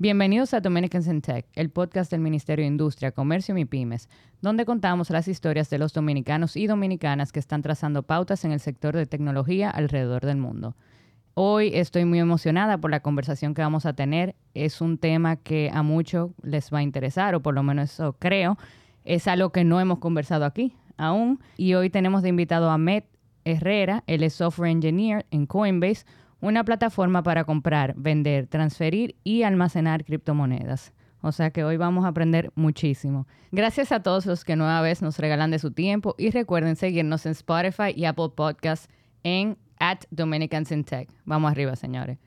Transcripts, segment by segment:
Bienvenidos a Dominicans in Tech, el podcast del Ministerio de Industria, Comercio y Pymes, donde contamos las historias de los dominicanos y dominicanas que están trazando pautas en el sector de tecnología alrededor del mundo. Hoy estoy muy emocionada por la conversación que vamos a tener. Es un tema que a muchos les va a interesar, o por lo menos eso creo. Es algo que no hemos conversado aquí aún. Y hoy tenemos de invitado a Met Herrera, él es software engineer en Coinbase, una plataforma para comprar, vender, transferir y almacenar criptomonedas. O sea que hoy vamos a aprender muchísimo. Gracias a todos los que nueva vez nos regalan de su tiempo y recuerden seguirnos en Spotify y Apple Podcasts en at Dominicans in Tech. Vamos arriba, señores.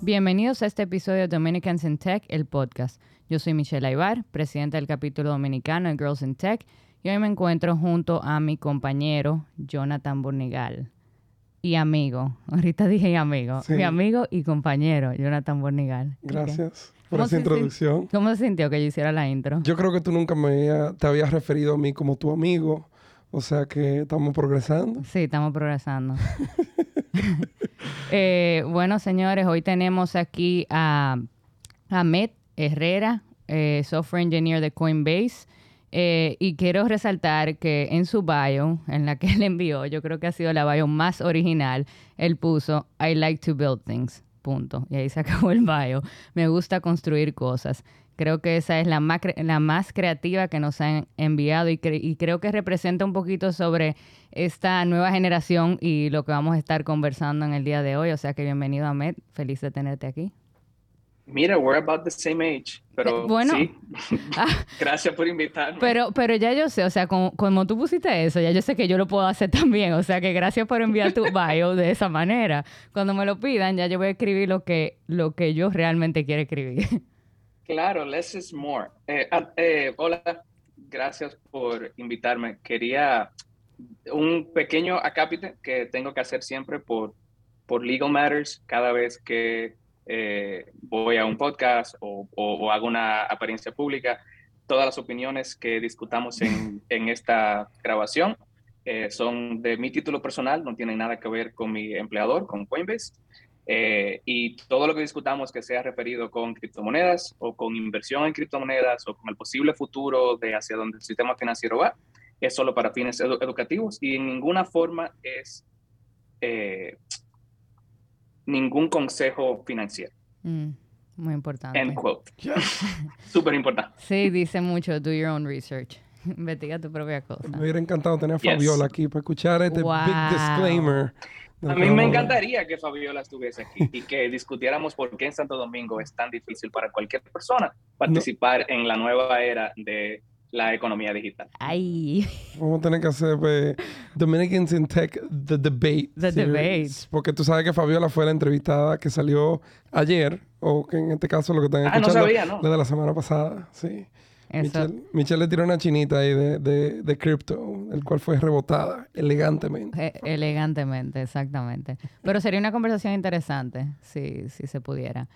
Bienvenidos a este episodio de Dominicans in Tech, el podcast. Yo soy Michelle Aybar, presidenta del capítulo dominicano de Girls in Tech y hoy me encuentro junto a mi compañero Jonathan Bornigal y amigo. Ahorita dije amigo. Mi amigo y compañero Jonathan Bornigal. Gracias por esa introducción. ¿Cómo se sintió que yo hiciera la intro? Yo creo que tú nunca me te habías referido a mí como tu amigo. O sea que estamos progresando. Sí, estamos progresando. Eh, bueno, señores, hoy tenemos aquí a Ahmed Herrera, eh, software engineer de Coinbase. Eh, y quiero resaltar que en su bio, en la que él envió, yo creo que ha sido la bio más original, él puso I like to build things. Punto. Y ahí se acabó el bio. Me gusta construir cosas. Creo que esa es la más, la más creativa que nos han enviado y, y, creo que representa un poquito sobre esta nueva generación y lo que vamos a estar conversando en el día de hoy. O sea que bienvenido, Ahmed. Feliz de tenerte aquí. Mira, we're about the same age, pero eh, bueno, sí. Ah. Gracias por invitarme. Pero, pero ya yo sé, o sea, como, como, tú pusiste eso, ya yo sé que yo lo puedo hacer también. O sea, que gracias por enviar tu bio de esa manera. Cuando me lo pidan, ya yo voy a escribir lo que, lo que yo realmente quiero escribir. Claro, less is more. Eh, ah, eh, hola, gracias por invitarme. Quería un pequeño acápite que tengo que hacer siempre por, por Legal Matters cada vez que eh, voy a un podcast o, hago una apariencia pública, todas las opiniones que discutamos en, esta grabación eh, son de mi título personal, no tienen nada que ver con mi empleador, con Coinbase. Eh, y todo lo que discutamos que sea referido con criptomonedas o con inversión en criptomonedas o con el posible futuro de hacia donde el sistema financiero va, es solo para fines educativos y en ninguna forma es ningún consejo financiero. Mm, muy importante. End quote. Súper importante. Sí, dice mucho, do your own research. Investiga tu propia cosa. Me hubiera encantado tener a Fabiola aquí para escuchar este big disclaimer. A mí me encantaría que Fabiola estuviese aquí y que discutiéramos por qué en Santo Domingo es tan difícil para cualquier persona participar en la nueva era de la economía digital. Ay. Vamos a tener que hacer pues, Dominicans in Tech The Debate. The Debate. Porque tú sabes que Fabiola fue la entrevistada que salió ayer, o que en este caso lo que están escuchando. Ah, no sabía, ¿no? Desde la semana pasada, sí. Michelle, Michelle, le tiró una chinita ahí de, de, de cripto, el cual fue rebotada elegantemente. E, elegantemente, exactamente. Pero sería una conversación interesante, si, si se pudiera.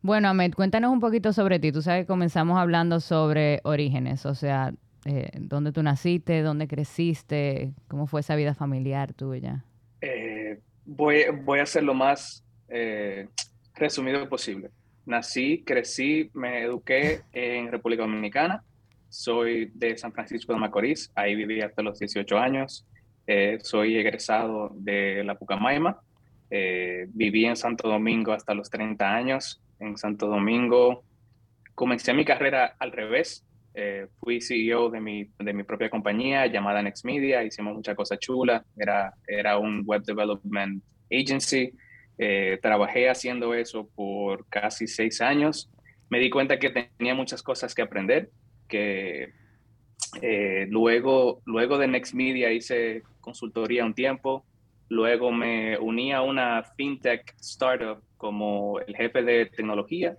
Bueno, Ahmed, cuéntanos un poquito sobre ti. Tú sabes que comenzamos hablando sobre orígenes, o sea, eh, dónde tú naciste, dónde creciste, cómo fue esa vida familiar tuya. Eh, voy, voy a ser lo más eh, resumido posible. Nací, crecí, me eduqué en República Dominicana. Soy de San Francisco de Macorís, ahí viví hasta los 18 años. soy egresado de la Pucamaima. viví en Santo Domingo hasta los 30 años en Santo Domingo. Comencé mi carrera al revés. Eh, fui CEO de mi, de mi propia compañía llamada Next Media. Hicimos muchas cosas chulas. Era, era un web development agency. Eh, trabajé haciendo eso por casi seis años. Me di cuenta que tenía muchas cosas que aprender, que eh, luego, luego de Next Media hice consultoría un tiempo, luego me uní a una fintech startup como el jefe de tecnología.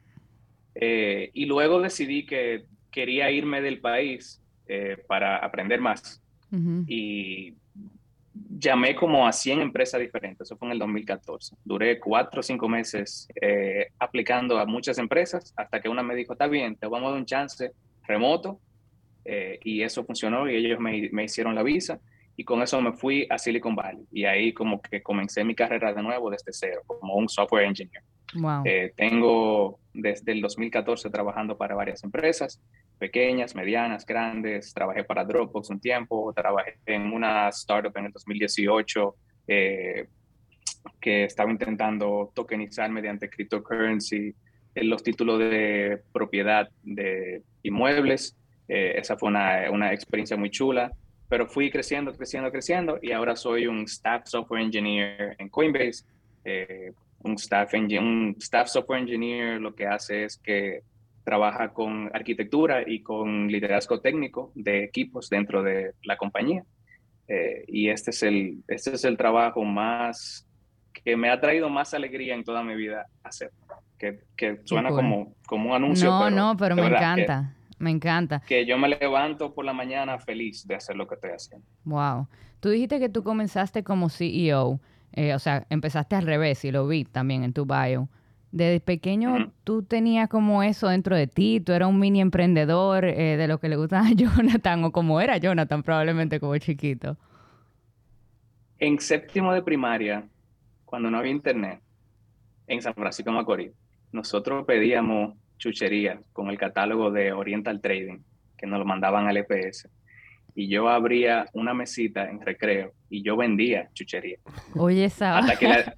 Eh, y luego decidí que quería irme del país eh, para aprender más. Y llamé como a 100 empresas diferentes, eso fue en el 2014. Duré cuatro o cinco meses eh, aplicando a muchas empresas hasta que una me dijo, está bien, te vamos a dar un chance remoto. y eso funcionó y ellos me, me hicieron la visa. Y con eso me fui a Silicon Valley y ahí como que comencé mi carrera de nuevo desde cero, como un software engineer. Wow. Eh, tengo desde el 2014 trabajando para varias empresas, pequeñas, medianas, grandes. Trabajé para Dropbox un tiempo, trabajé en una startup en el 2018 eh, que estaba intentando tokenizar mediante cryptocurrency eh, los títulos de propiedad de inmuebles. esa fue una, una experiencia muy chula pero fui creciendo, creciendo, creciendo y ahora soy un staff software engineer en Coinbase. Eh, un, staff un staff software engineer lo que hace es que trabaja con arquitectura y con liderazgo técnico de equipos dentro de la compañía. Eh, y este es, el, este es el trabajo más que me ha traído más alegría en toda mi vida hacer. Que, que suena como, como un anuncio. No, no, pero me encanta. Me encanta. Que yo me levanto por la mañana feliz de hacer lo que estoy haciendo. Wow. Tú dijiste que tú comenzaste como CEO, eh, o sea, empezaste al revés y lo vi también en tu bio. Desde pequeño tú tenías como eso dentro de ti, tú eras un mini emprendedor eh, de lo que le gustaba a Jonathan o como era Jonathan probablemente como chiquito. En séptimo de primaria, cuando no había internet, en San Francisco Macorís, nosotros pedíamos chuchería con el catálogo de Oriental Trading, que nos lo mandaban al EPS. Y yo abría una mesita en recreo y yo vendía chuchería. Oye, esa. Hasta que, la,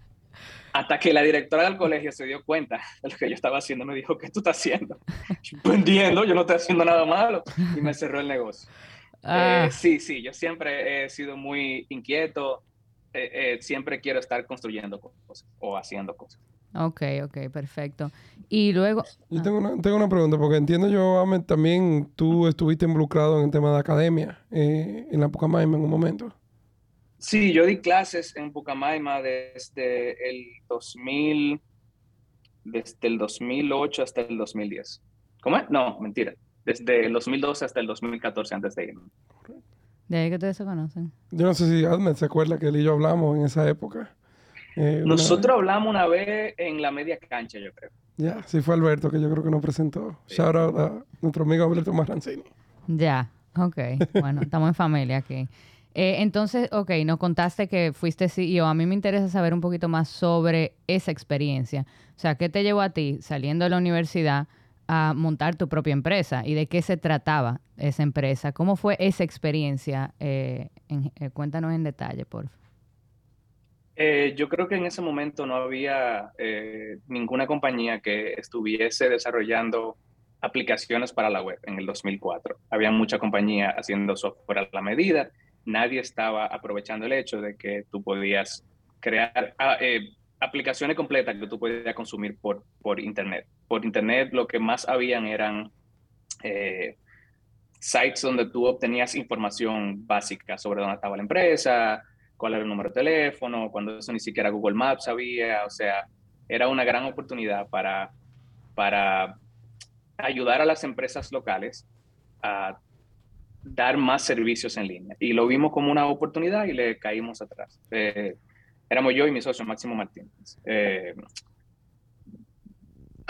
hasta que la directora del colegio se dio cuenta de lo que yo estaba haciendo, me dijo, ¿qué tú estás haciendo? Vendiendo, yo no estoy haciendo nada malo. Y me cerró el negocio. Ah. Eh, sí, sí, yo siempre he sido muy inquieto, eh, eh, siempre quiero estar construyendo cosas o haciendo cosas. Ok, ok, perfecto. Y luego... Yo ah. tengo una, tengo una pregunta, porque entiendo yo, también tú estuviste involucrado en el tema de academia eh, en la Pucamaima en un momento. Sí, yo di clases en Pucamaima desde el 2000, desde el 2008 hasta el 2010. ¿Cómo es? No, mentira. Desde el 2012 hasta el 2014 antes de irme. De ahí que ustedes se conocen. Yo no sé si Admet se acuerda que él y yo hablamos en esa época. Eh, Nosotros hablamos una vez en la media cancha, yo creo. Ya, sí fue Alberto que yo creo que nos presentó. Shout out a nuestro amigo Alberto Marrancini. Ya, ok. Bueno, estamos en familia aquí. Eh, entonces, ok, nos contaste que fuiste CEO. A mí me interesa saber un poquito más sobre esa experiencia. O sea, ¿qué te llevó a ti saliendo de la universidad a montar tu propia empresa y de qué se trataba esa empresa? ¿Cómo fue esa experiencia? Eh, cuéntanos en detalle, por favor. Eh, yo creo que en ese momento no había eh, ninguna compañía que estuviese desarrollando aplicaciones para la web en el 2004. Había mucha compañía haciendo software a la medida. Nadie estaba aprovechando el hecho de que tú podías crear ah, eh, aplicaciones completas que tú podías consumir por, por Internet. Por Internet lo que más habían eran sites donde tú obtenías información básica sobre dónde estaba la empresa, cuál era el número de teléfono, cuando eso ni siquiera Google Maps sabía, o sea, era una gran oportunidad para, para ayudar a las empresas locales a dar más servicios en línea. Y lo vimos como una oportunidad y le caímos atrás. Eh, éramos yo y mi socio Máximo Martínez. Eh,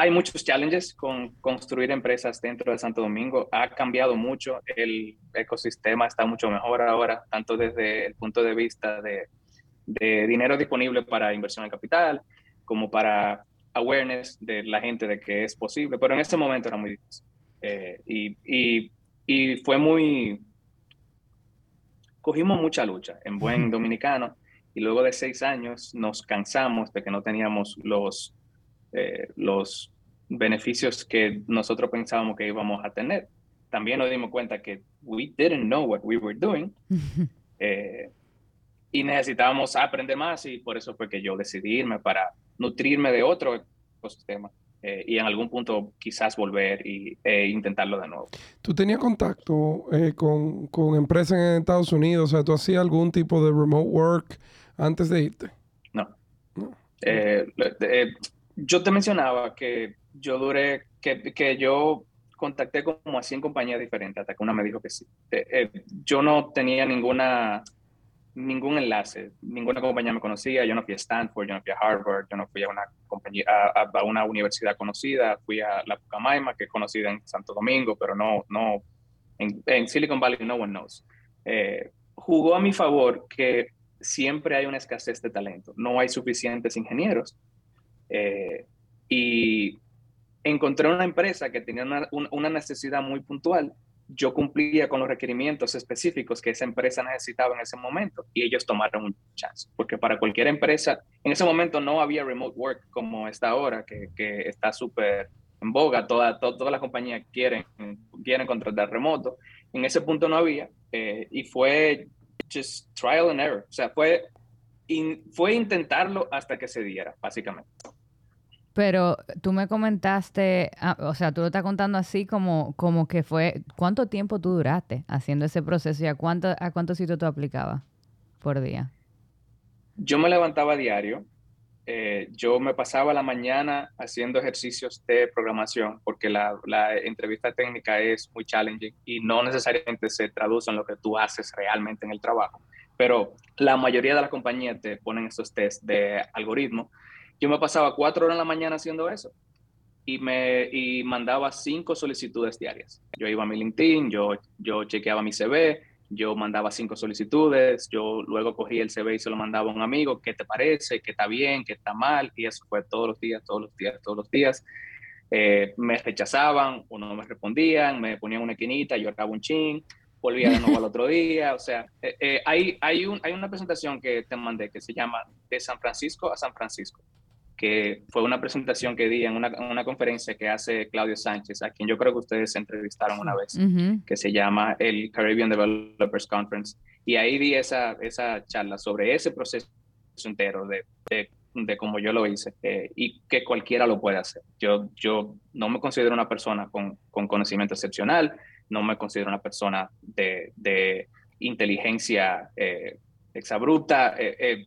hay muchos challenges con construir empresas dentro de Santo Domingo. Ha cambiado mucho, el ecosistema está mucho mejor ahora, tanto desde el punto de vista de, dinero disponible para inversión en capital, como para awareness de la gente de que es posible, pero en ese momento era muy difícil. Eh, y, y fue muy... Cogimos mucha lucha en buen dominicano y luego de seis años nos cansamos de que no teníamos los eh, los beneficios que nosotros pensábamos que íbamos a tener. También nos dimos cuenta que we didn't know what we were doing eh, y necesitábamos aprender más y por eso fue que yo decidí irme para nutrirme de otro ecosistema. Eh, y en algún punto quizás volver y, e intentarlo de nuevo. ¿Tú tenías contacto con, con, empresas en Estados Unidos? O sea, ¿tú hacías algún tipo de remote work antes de irte? No. no yo te mencionaba que yo duré, que, que yo contacté como a 100 compañías diferentes hasta que una me dijo que sí. Eh, eh, yo no tenía ninguna, ningún enlace, ninguna compañía me conocía, yo no fui a Stanford, yo no fui a Harvard, yo no fui a una, compañía, a, una universidad conocida, fui a la Pucamaima, que es conocida en Santo Domingo, pero no, no en, Silicon Valley no one knows. Eh, jugó a mi favor que siempre hay una escasez de talento, no hay suficientes ingenieros. Eh, y encontré una empresa que tenía una, necesidad muy puntual. Yo cumplía con los requerimientos específicos que esa empresa necesitaba en ese momento y ellos tomaron un chance, porque para cualquier empresa, en ese momento no había remote work como está ahora, que, que está súper en boga, todas toda las compañías quieren, quieren contratar remoto. En ese punto no había eh, y fue just trial and error, o sea, fue, fue intentarlo hasta que se diera, básicamente. Pero tú me comentaste, ah, o sea, tú lo estás contando así como, como que fue, ¿cuánto tiempo tú duraste haciendo ese proceso y a, cuánto, a cuántos sitios tú aplicabas por día? Yo me levantaba a diario, eh, yo me pasaba la mañana haciendo ejercicios de programación porque la, la, entrevista técnica es muy challenging y no necesariamente se traduce en lo que tú haces realmente en el trabajo, pero la mayoría de las compañías te ponen estos test de algoritmo yo me pasaba cuatro horas en la mañana haciendo eso y me y mandaba cinco solicitudes diarias. Yo iba a mi LinkedIn, yo, yo chequeaba mi CV, yo mandaba cinco solicitudes, yo luego cogí el CV y se lo mandaba a un amigo, ¿qué te parece? ¿Qué está bien? ¿Qué está mal? Y eso fue todos los días, todos los días, todos los días. Eh, me rechazaban o no me respondían, me ponían una esquinita, yo acabo un chin, volvía de nuevo al otro día. O sea, eh, eh, hay, hay, un, hay una presentación que te mandé que se llama De San Francisco a San Francisco que fue una presentación que di en una, una, conferencia que hace Claudio Sánchez, a quien yo creo que ustedes entrevistaron una vez, que se llama el Caribbean Developers Conference. Y ahí di esa, esa charla sobre ese proceso entero de, de, de cómo yo lo hice eh, y que cualquiera lo puede hacer. Yo, yo no me considero una persona con, con conocimiento excepcional, no me considero una persona de, de inteligencia eh, exabruta, eh, eh,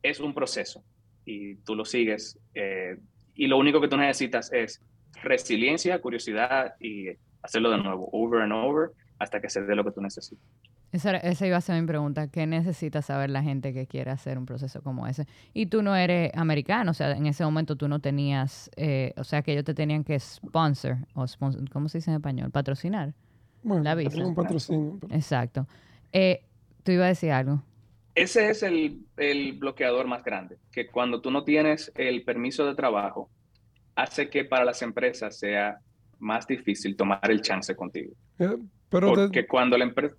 es un proceso y tú lo sigues. Eh, y lo único que tú necesitas es resiliencia, curiosidad y hacerlo de nuevo, over and over, hasta que se dé lo que tú necesitas. Esa, esa, iba a ser mi pregunta. ¿Qué necesita saber la gente que quiere hacer un proceso como ese? Y tú no eres americano, o sea, en ese momento tú no tenías, eh, o sea, que ellos te tenían que sponsor, o ¿cómo se dice en español? Patrocinar. Bueno, la visa. un patrocinio. Exacto. Eh, tú ibas a decir algo. Ese es el, el, bloqueador más grande, que cuando tú no tienes el permiso de trabajo, hace que para las empresas sea más difícil tomar el chance contigo. Eh, pero Porque cuando la empresa...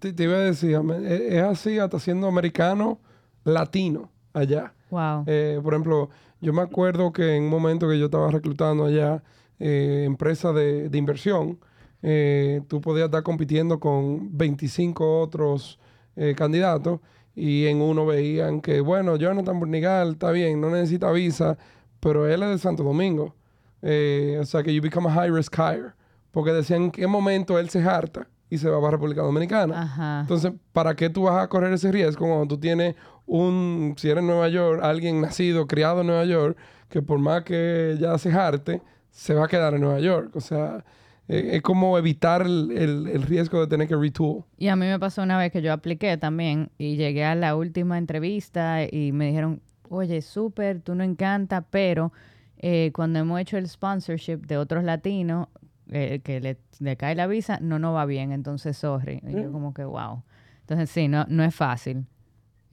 te, iba a decir, e, es así hasta siendo americano, latino allá. Wow. Eh, por ejemplo, yo me acuerdo que en un momento que yo estaba reclutando allá eh, empresa de, de inversión, eh, tú podías estar compitiendo con 25 otros eh, candidatos y en uno veían que, bueno, Jonathan Burnigal está bien, no necesita visa, pero él es de Santo Domingo. Eh, o sea que you become a high risk hire. Porque decían en qué momento él se harta y se va a República Dominicana. Entonces, ¿para qué tú vas a correr ese riesgo cuando tú tienes un, si eres en Nueva York, alguien nacido, criado en Nueva York, que por más que ya se jarte, se va a quedar en Nueva York? O sea, es como evitar el, riesgo de tener que retool. Y a mí me pasó una vez que yo apliqué también y llegué a la última entrevista y me dijeron, oye, súper, tú no encanta, pero eh, cuando hemos hecho el sponsorship de otros latinos eh, que le, cae la visa, no nos va bien, entonces sorry. Y yo mm. como que, wow. Entonces sí, no, no es fácil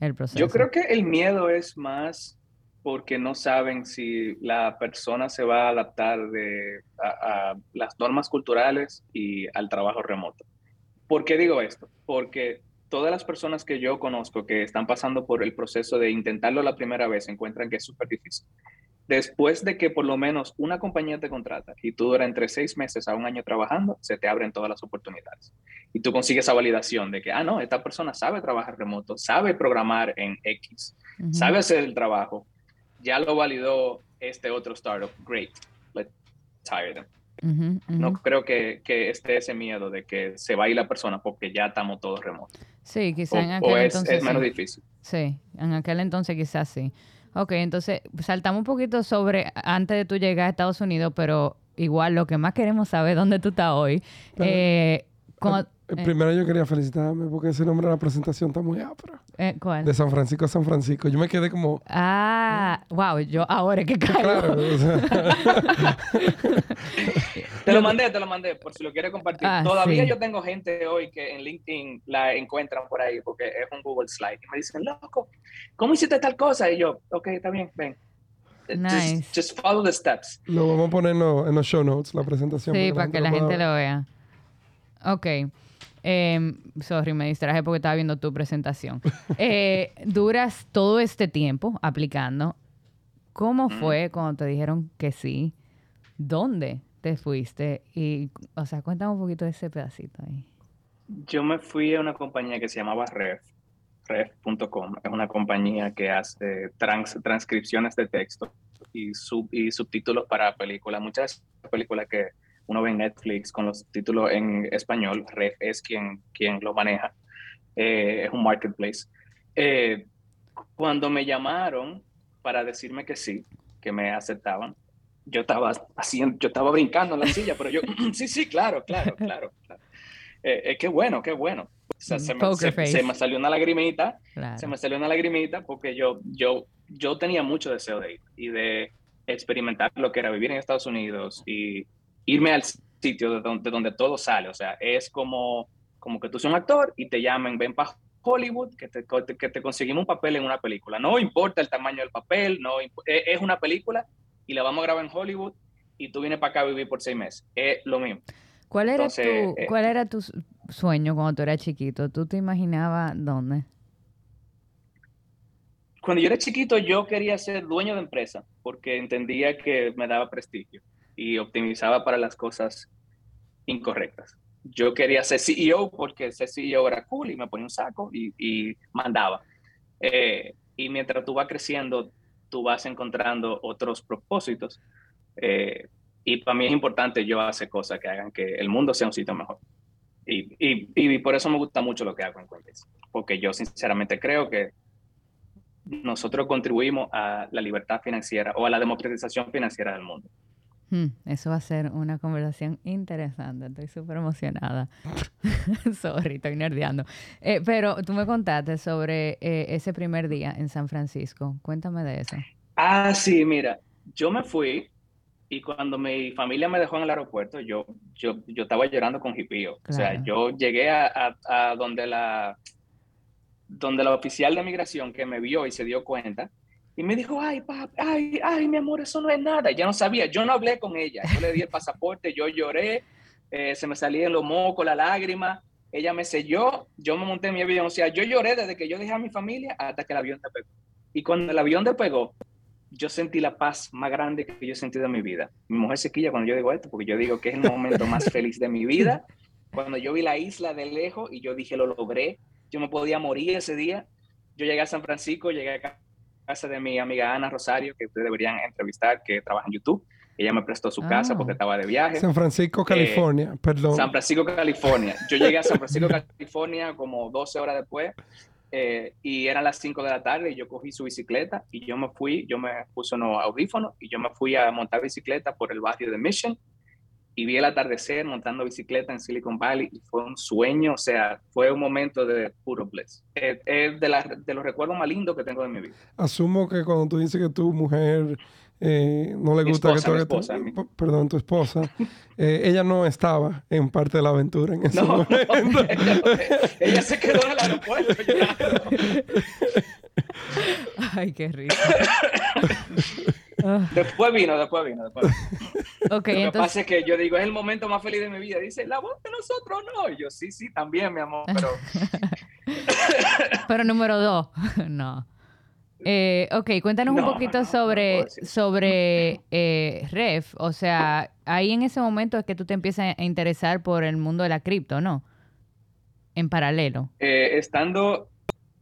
el proceso. Yo creo que el miedo es más porque no saben si la persona se va a adaptar de, a, las normas culturales y al trabajo remoto. ¿Por qué digo esto? Porque todas las personas que yo conozco que están pasando por el proceso de intentarlo la primera vez encuentran que es súper difícil. Después de que por lo menos una compañía te contrata y tú duras entre seis meses a un año trabajando, se te abren todas las oportunidades. Y tú consigues esa validación de que, ah, no, esta persona sabe trabajar remoto, sabe programar en X, sabe hacer el trabajo ya lo validó este otro startup, great, let's hire them. No creo que, que, esté ese miedo de que se va a ir la persona porque ya estamos todos remotos. Sí, quizás en aquel es, entonces. Es menos difícil. Sí, en aquel entonces quizás sí. Ok, entonces saltamos un poquito sobre antes de tu llegar a Estados Unidos, pero igual lo que más queremos saber dónde tú estás hoy. eh, eh. Primero yo quería felicitarme porque ese nombre de la presentación está muy ápera. Eh, ¿Cuál? De San Francisco a San Francisco. Yo me quedé como... Ah, wow, yo ahora que caigo. Claro. Te lo mandé, te lo mandé, por si lo quieres compartir. Ah, Todavía sí. yo tengo gente hoy que en LinkedIn la encuentran por ahí porque es un Google Slide. Y me dicen, loco, ¿cómo hiciste tal cosa? Y yo, ok, está bien, ven. Nice. Just, just follow the steps. Lo vamos a poner en, los- en los show notes, la presentación. Sí, para que la gente lo vea. Ok. Em, sorry, me distraje porque estaba viendo tu presentación. Eh, duras todo este tiempo aplicando. ¿Cómo fue cuando te dijeron que sí? ¿Dónde te fuiste? Y, o sea, cuéntame un poquito de ese pedacito ahí. Yo me fui a una compañía que se llamaba Ref, ref.com. Es una compañía que hace trans- transcripciones de texto y, sub- y subtítulos para películas. Muchas películas que uno ve en Netflix con los títulos en español, Ref es quien, quien lo maneja. Eh, es un marketplace. Eh, cuando me llamaron para decirme que sí, que me aceptaban, yo estaba haciendo, yo estaba brincando en la silla, pero yo, sí, sí, claro, claro, claro. claro. Eh, eh, qué bueno, qué bueno. O sea, se, me, se- se me salió una lagrimita, Claro. se me salió una lagrimita porque yo, yo, yo tenía mucho deseo de ir y de experimentar lo que era vivir en Estados Unidos y irme al sitio de donde, de donde todo sale. O sea, es como, como que tú seas un actor y te llamen, ven para Hollywood, que te, que te conseguimos un papel en una película. No importa el tamaño del papel, no imp- es una película y la vamos a grabar en Hollywood y tú vienes para acá a vivir por seis meses. Es lo mismo. ¿Cuál era, Entonces, tu, eh, ¿Cuál era tu su- sueño cuando tú eras chiquito? ¿Tú te imaginabas dónde? Cuando yo era chiquito, yo quería ser dueño de empresa porque entendía que me daba prestigio y optimizaba para las cosas incorrectas. Yo quería ser CEO porque ser CEO era cool y me ponía un saco y, mandaba. Eh, y mientras tú vas creciendo, tú vas encontrando otros propósitos. Eh, y para mí es importante yo hacer cosas que hagan que el mundo sea un sitio mejor. Y, y, y por eso me gusta mucho lo que hago en Coinbase, porque yo sinceramente creo que nosotros contribuimos a la libertad financiera o a la democratización financiera del mundo. Hmm, eso va a ser una conversación interesante. Estoy súper emocionada. Sorry, estoy nerdeando. Eh, pero tú me contaste sobre eh, ese primer día en San Francisco. Cuéntame de eso. Ah, sí, mira, yo me fui y cuando mi familia me dejó en el aeropuerto, yo, yo, yo estaba llorando con jipío. O sea, yo llegué a, a- a donde la, donde la oficial de migración que me vio y se dio cuenta y me dijo, ay, papi, ay, ay, mi amor, eso no es nada. Ya no sabía, yo no hablé con ella. Yo le di el pasaporte, yo lloré, eh, se me salían los mocos, la lágrima. Ella me selló, yo me monté en mi avión. O sea, yo lloré desde que yo dejé a mi familia hasta que el avión despegó. Y cuando el avión despegó, yo sentí la paz más grande que yo he sentido en mi vida. Mi mujer se quilla cuando yo digo esto, porque yo digo que es el momento más feliz de mi vida. Cuando yo vi la isla de lejos y yo dije, lo logré, yo me podía morir ese día. Yo llegué a San Francisco, llegué a casa de mi amiga Ana Rosario, que ustedes deberían entrevistar, que trabaja en YouTube. Ella me prestó su casa Ah. porque estaba de viaje. San Francisco, California, perdón. San Francisco, California. Yo llegué a San Francisco, California como 12 horas después eh, y eran las 5 de la tarde y yo cogí su bicicleta y yo me fui, yo me puse unos audífonos y yo me fui a montar bicicleta por el barrio de Mission y vi el atardecer montando bicicleta en Silicon Valley y fue un sueño, o sea, fue un momento de puro bliss. Es es de, las- de los recuerdos más lindos que tengo de mi vida. Asumo que cuando tú dices que tu mujer eh, no le Mi gusta esposa, que tú p- perdón, tu esposa, eh, ella no estaba en parte de la aventura en ese No, no, momento. ella, ella se quedó en el aeropuerto. Ay, qué. Ah, Después vino, después vino, después vino. Lo que pasa es que yo digo, es el momento más feliz de mi vida. Dice, la voz de nosotros no. Y yo, sí, sí, también, mi amor, pero pero número dos, no. Eh, ok, cuéntanos un poquito no, no sobre, sobre eh, Ref. O sea, ahí en ese momento es que tú te empiezas a interesar por el mundo de la cripto, ¿no? En paralelo. eh, estando,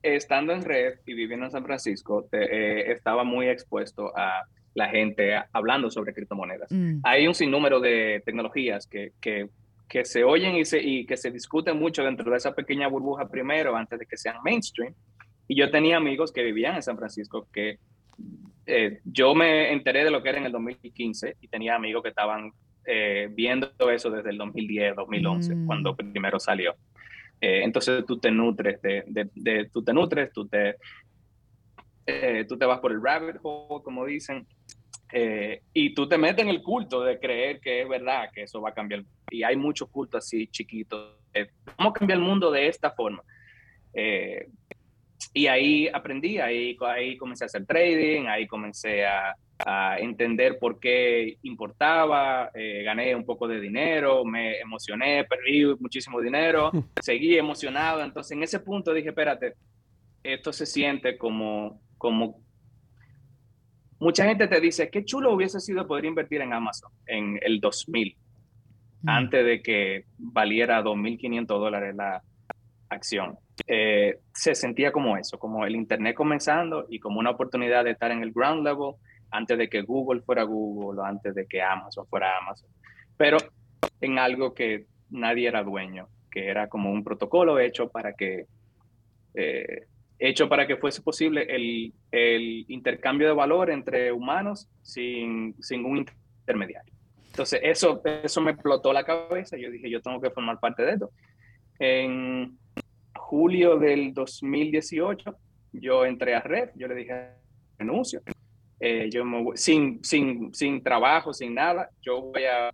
estando en red y viviendo en San Francisco, te- eh, estaba muy expuesto a la gente hablando sobre criptomonedas. Mm, Hay un sinnúmero de tecnologías que, que, que se oyen y, se, y que se discuten mucho dentro de esa pequeña burbuja primero, antes de que sean mainstream. Y yo tenía amigos que vivían en San Francisco que eh, yo me enteré de lo que era en el 2015 y tenía amigos que estaban eh, viendo eso desde el 2010, 2011, Mm. cuando primero salió. Eh, entonces tú te nutres, de, de, de- tú te nutres, tú te, eh, tú te vas por el rabbit hole, como dicen, Eh, y tú te metes en el culto de creer que es verdad, que eso va a cambiar. Y hay muchos cultos así chiquitos. ¿Cómo cambiar el mundo de esta forma? Eh, y ahí aprendí, ahí, ahí comencé a hacer trading, ahí comencé a, a entender por qué importaba, eh, gané un poco de dinero, me emocioné, perdí muchísimo dinero, seguí emocionado. Entonces en ese punto dije, espérate, esto se siente como, como... Mucha gente te dice, qué chulo hubiese sido poder invertir en Amazon en el 2000, mm. antes de que valiera 2.500 dólares la acción. Eh, se sentía como eso, como el Internet comenzando y como una oportunidad de estar en el ground level antes de que Google fuera Google antes de que Amazon fuera Amazon, pero en algo que nadie era dueño, que era como un protocolo hecho para que, eh, hecho para que fuese posible el, el, intercambio de valor entre humanos sin, sin un intermediario. Entonces, eso, eso me explotó la cabeza. Yo dije, yo tengo que formar parte de esto. En julio del 2018, yo entré a Red, yo le dije, renuncio. Eh, yo sin, sin, sin trabajo, sin nada, yo voy a,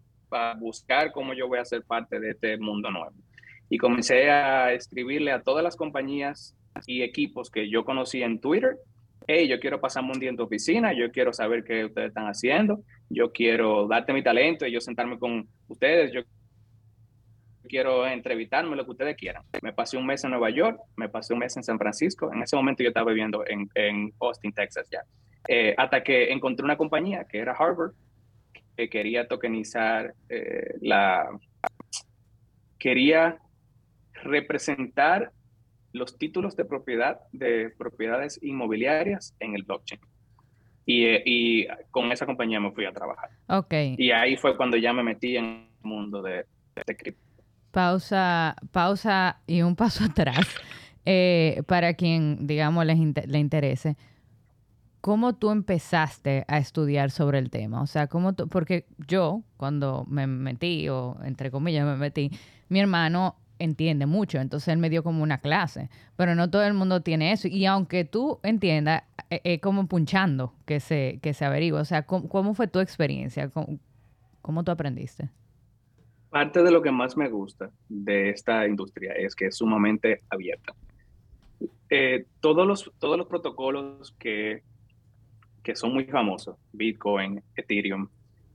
buscar cómo yo voy a ser parte de este mundo nuevo. Y comencé a escribirle a todas las compañías y equipos que yo conocí en Twitter. Hey, yo quiero pasarme un día en tu oficina, yo quiero saber qué ustedes están haciendo, yo quiero darte mi talento y yo sentarme con ustedes, yo quiero entrevistarme, lo que ustedes quieran. Me pasé un mes en Nueva York, me pasé un mes en San Francisco, en ese momento yo estaba viviendo en, en Austin, Texas ya. Eh, hasta que encontré una compañía que era Harvard, que quería tokenizar eh, la... quería representar los títulos de propiedad de propiedades inmobiliarias en el blockchain. Y, eh, y, con esa compañía me fui a trabajar. Ok. Y ahí fue cuando ya me metí en el mundo de, de cripto. Pausa, pausa y un paso atrás. para quien, digamos, les le interese. ¿Cómo tú empezaste a estudiar sobre el tema? O sea, ¿cómo tú, porque yo cuando me metí, o entre comillas me metí, mi hermano entiende mucho, entonces él me dio como una clase, pero no todo el mundo tiene eso. Y aunque tú entiendas, es e, como punchando que se, que se averigua. O sea, ¿cómo, fue tu experiencia? ¿Cómo, ¿Cómo, tú aprendiste? Parte de lo que más me gusta de esta industria es que es sumamente abierta. Eh, todos, los, todos los protocolos que que son muy famosos, Bitcoin, Ethereum,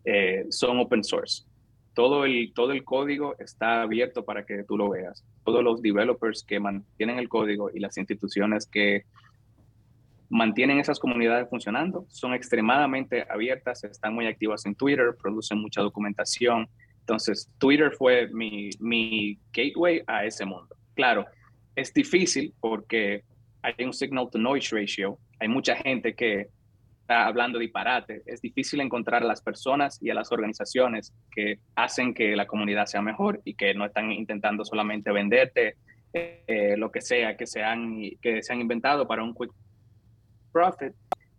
eh, son open source. Todo el, todo el código está abierto para que tú lo veas. Todos los developers que mantienen el código y las instituciones que mantienen esas comunidades funcionando son extremadamente abiertas, están muy activas en Twitter, producen mucha documentación. Entonces, Twitter fue mi, mi gateway a ese mundo. Claro, es difícil porque hay un signal to noise ratio. Hay mucha gente que hablando disparate. Es difícil encontrar a las personas y a las organizaciones que hacen que la comunidad sea mejor y que no están intentando solamente venderte eh, lo que sea que se, han, que se han inventado para un quick profit.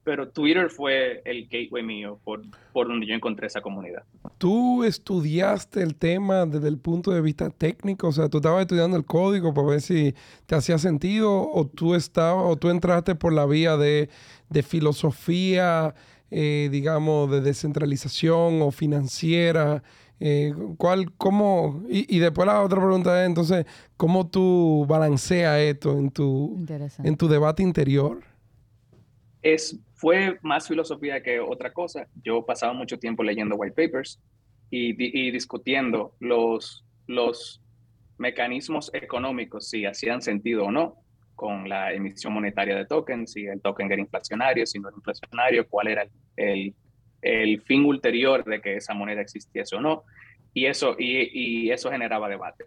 Pero Twitter fue el gateway mío por, por donde yo encontré esa comunidad. ¿Tú estudiaste el tema desde el punto de vista técnico? O sea, ¿tú estabas estudiando el código para ver si te hacía sentido o tú, estabas, o tú entraste por la vía de de filosofía, eh, digamos, de descentralización o financiera? Eh, ¿cuál, cómo, y, después la otra pregunta es, entonces, ¿cómo tú balanceas esto en tu, en tu debate interior? Es, fue más filosofía que otra cosa. Yo pasaba mucho tiempo leyendo white papers y, discutiendo los, los mecanismos económicos, si hacían sentido o no con la emisión monetaria de tokens, si el token era inflacionario, si no era inflacionario, cuál era el, el fin ulterior de que esa moneda existiese o no. Y eso, y, eso generaba debate.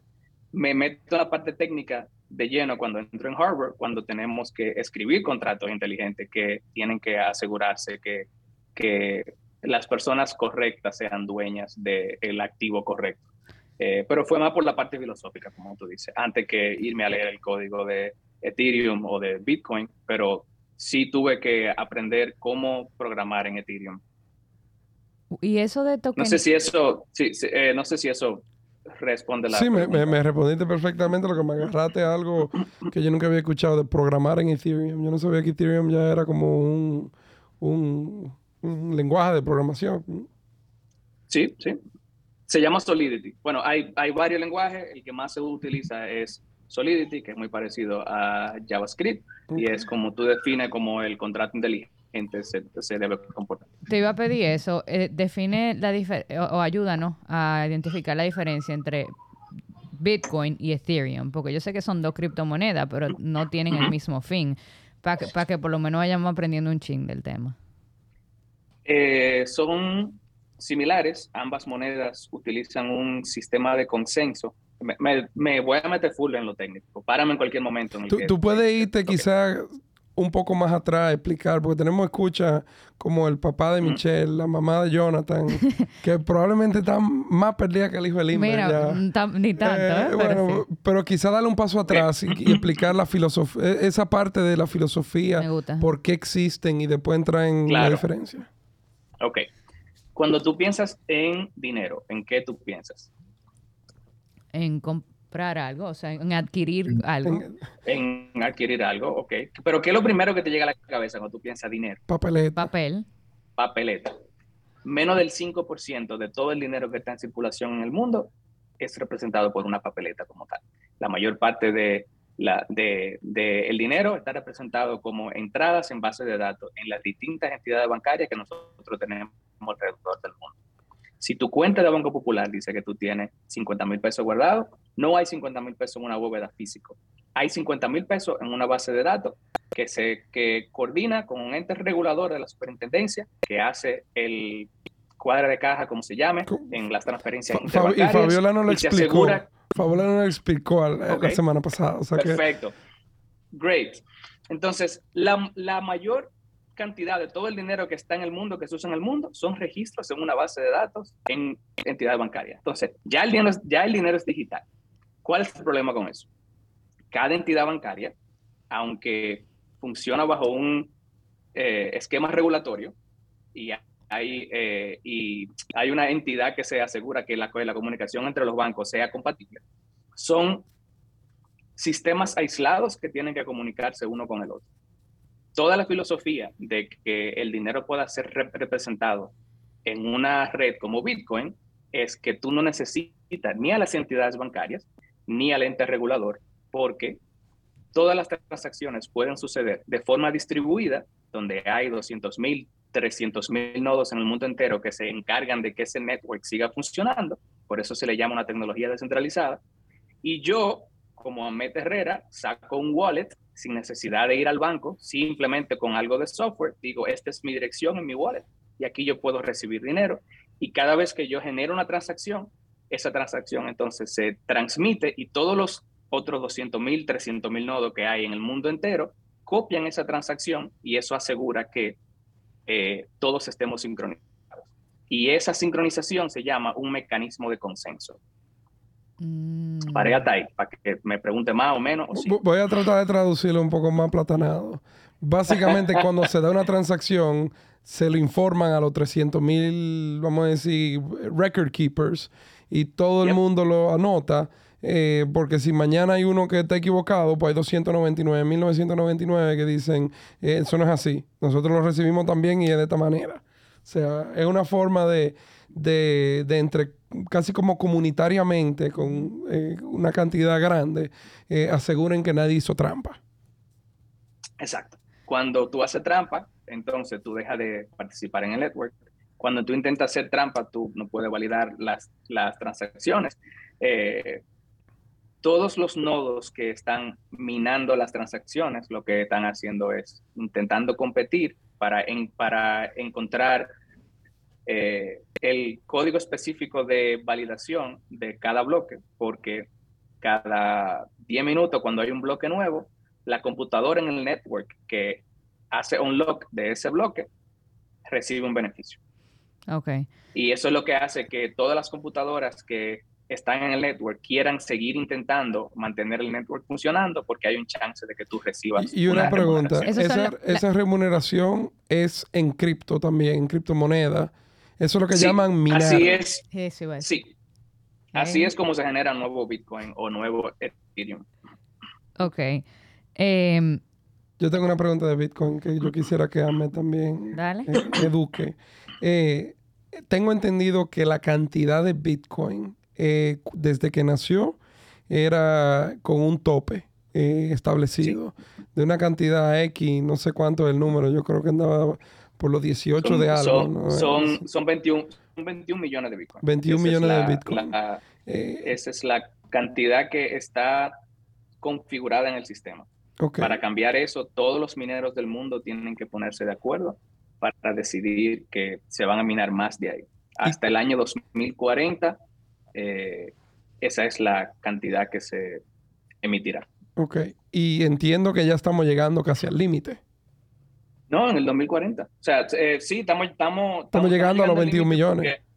Me meto en la parte técnica de lleno cuando entro en Harvard, cuando tenemos que escribir contratos inteligentes que tienen que asegurarse que, que las personas correctas sean dueñas del activo correcto. Eh, pero fue más por la parte filosófica, como tú dices, antes que irme a leer el código de, Ethereum o de Bitcoin, pero sí tuve que aprender cómo programar en Ethereum. Y eso de token... No sé si eso, sí, eh, no sé si eso responde la Sí, me, me, respondiste perfectamente lo que me agarraste algo que yo nunca había escuchado de programar en Ethereum. Yo no sabía que Ethereum ya era como un, un un lenguaje de programación. Sí, sí. Se llama Solidity. Bueno, hay, hay varios lenguajes. El que más se utiliza es Solidity, que es muy parecido a JavaScript, y es como tú defines como el contrato inteligente se, se debe comportar. Te iba a pedir eso. eh, define la diferencia, o, o ayúdanos a identificar la diferencia entre Bitcoin y Ethereum, porque yo sé que son dos criptomonedas, pero no tienen el mismo fin, para que, pa' que por lo menos vayamos aprendiendo un ching del tema. Eh, son similares, ambas monedas utilizan un sistema de consenso. Me, me- me voy a meter full en lo técnico. Párame en cualquier momento. en el Tú, que- tú puedes irte Ok. quizás un poco más atrás explicar, porque tenemos escucha como el papá de Michelle, la mamá de Jonathan, que probablemente están más perdidas que el hijo de Limber. Mira, ni tanto, ¿eh? Eh, Pero bueno, sí. pero quizá darle un paso atrás y, y explicar la filosofía, esa parte de la filosofía, Me gusta. por qué existen y después entrar en la diferencia. Ok. Cuando tú piensas en dinero, ¿en qué tú piensas? En comprar algo, o sea, en adquirir algo. En En adquirir algo, ok. Pero ¿qué es lo primero que te llega a la cabeza cuando tú piensas dinero? papeleta. Papel. Papeleta. Menos del 5% de todo el dinero que está en circulación en el mundo es representado por una papeleta como tal. La mayor parte de la, de, de el dinero está representado como entradas en bases de datos en las distintas entidades bancarias que nosotros tenemos alrededor del mundo. Si tu cuenta de Banco Popular dice que tú tienes 50 mil pesos guardados, no hay 50 mil pesos en una bóveda físico. Hay 50 mil pesos en una base de datos que se que coordina con un ente regulador de la superintendencia que hace el cuadro de caja, como se llame, en las transferencias Fa- y interbancarias. Fabiola no lo explicó. asegura- Fabiola no lo explicó al- la semana pasada. O sea que Perfecto. Great. Entonces, la, la mayor cantidad de todo el dinero que está en el mundo, que se usa en el mundo, son registros en una base de datos en entidades bancarias. Entonces, ya el dinero ya el dinero es digital. ¿Cuál es el problema con eso? Cada entidad bancaria, aunque funciona bajo un eh, esquema regulatorio y hay, eh, y hay una entidad que se asegura que la, la comunicación entre los bancos sea compatible, son sistemas aislados que tienen que comunicarse uno con el otro. Toda la filosofía de que el dinero pueda ser rep- representado en una red como Bitcoin es que tú no necesitas ni a las entidades bancarias ni al ente regulador, porque todas las transacciones pueden suceder de forma distribuida, donde hay 200 mil, 300 mil nodos en el mundo entero que se encargan de que ese network siga funcionando. Por eso se le llama una tecnología descentralizada. Y yo, como Ahmed Herrera, saco un wallet sin necesidad de ir al banco, simplemente con algo de software, digo, esta es mi dirección en mi wallet y aquí yo puedo recibir dinero. Y cada vez que yo genero una transacción, esa transacción entonces se transmite y todos los otros 200 mil, 300 mil nodos que hay en el mundo entero copian esa transacción y eso asegura que eh, todos estemos sincronizados. Y esa sincronización se llama un mecanismo de consenso. Mm. Para hasta ahí, para que me pregunte más o menos. O sí. Vo- Voy a tratar de traducirlo un poco más platanado. Básicamente, cuando se da una transacción, se lo informan a los 300 mil, vamos a decir, record keepers, y todo el Yep. mundo lo anota. eh, porque si mañana hay uno que está equivocado, pues hay 299.999 que dicen, eh, eso no es así. Nosotros lo recibimos también y es de esta manera. O sea, es una forma de, de, de entre, casi como comunitariamente, con eh, una cantidad grande, eh, aseguren que nadie hizo trampa. Exacto. Cuando tú haces trampa, entonces tú dejas de participar en el network. Cuando tú intentas hacer trampa, tú no puedes validar las, las transacciones. Eh, todos los nodos que están minando las transacciones, lo que están haciendo es intentando competir para, en, para encontrar el código específico de validación de cada bloque, porque cada 10 minutos, cuando hay un bloque nuevo, la computadora en el network que hace unlock de ese bloque recibe un beneficio. Ok. Y eso es lo que hace que todas las computadoras que están en el network quieran seguir intentando mantener el network funcionando porque hay un chance de que tú recibas. Y, y una, pregunta, remuneración. ¿esa, la- la- esa remuneración es en cripto también, en criptomoneda? Eso es lo que Sí, llaman minar. Así es, Sí. Así es como se genera nuevo Bitcoin o nuevo Ethereum. Ok. Em, Yo tengo una pregunta de Bitcoin que yo quisiera que Ahmed también Dale. eh, eduque. Eh, tengo entendido que la cantidad de Bitcoin eh, desde que nació era con un tope eh, establecido de una cantidad X, no sé cuánto es el número, yo creo que andaba por los 18 Son, de algo. son, ¿no? son, son 21, son 21 millones de Bitcoin. 21 Esa es millones de la- Bitcoin. la- Eh, esa es la cantidad que está configurada en el sistema. Para cambiar eso, todos los mineros del mundo tienen que ponerse de acuerdo para decidir que se van a minar más de ahí. Hasta el año 2040, eh, esa es la cantidad que se emitirá. Ok. Y entiendo que ya estamos llegando casi al límite. No, en el 2040. O sea, eh, sí, estamos, estamos, Estamos llegando a los al 21 límite millones. Porque,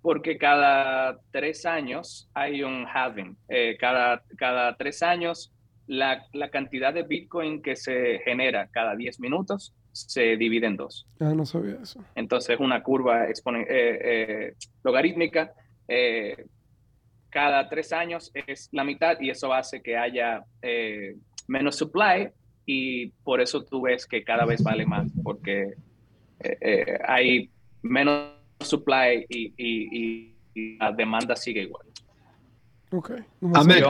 porque cada tres años hay un halving. Eh, cada, cada tres años, la, la cantidad de Bitcoin que se genera cada 10 minutos se divide en dos. Ah, no sabía eso. Entonces, una curva exponen- eh, logarítmica. cada tres años es la mitad y eso hace que haya menos supply y por eso tú ves que cada vez vale más porque eh, eh, hay menos supply y, y- y- y la demanda sigue igual. Ok.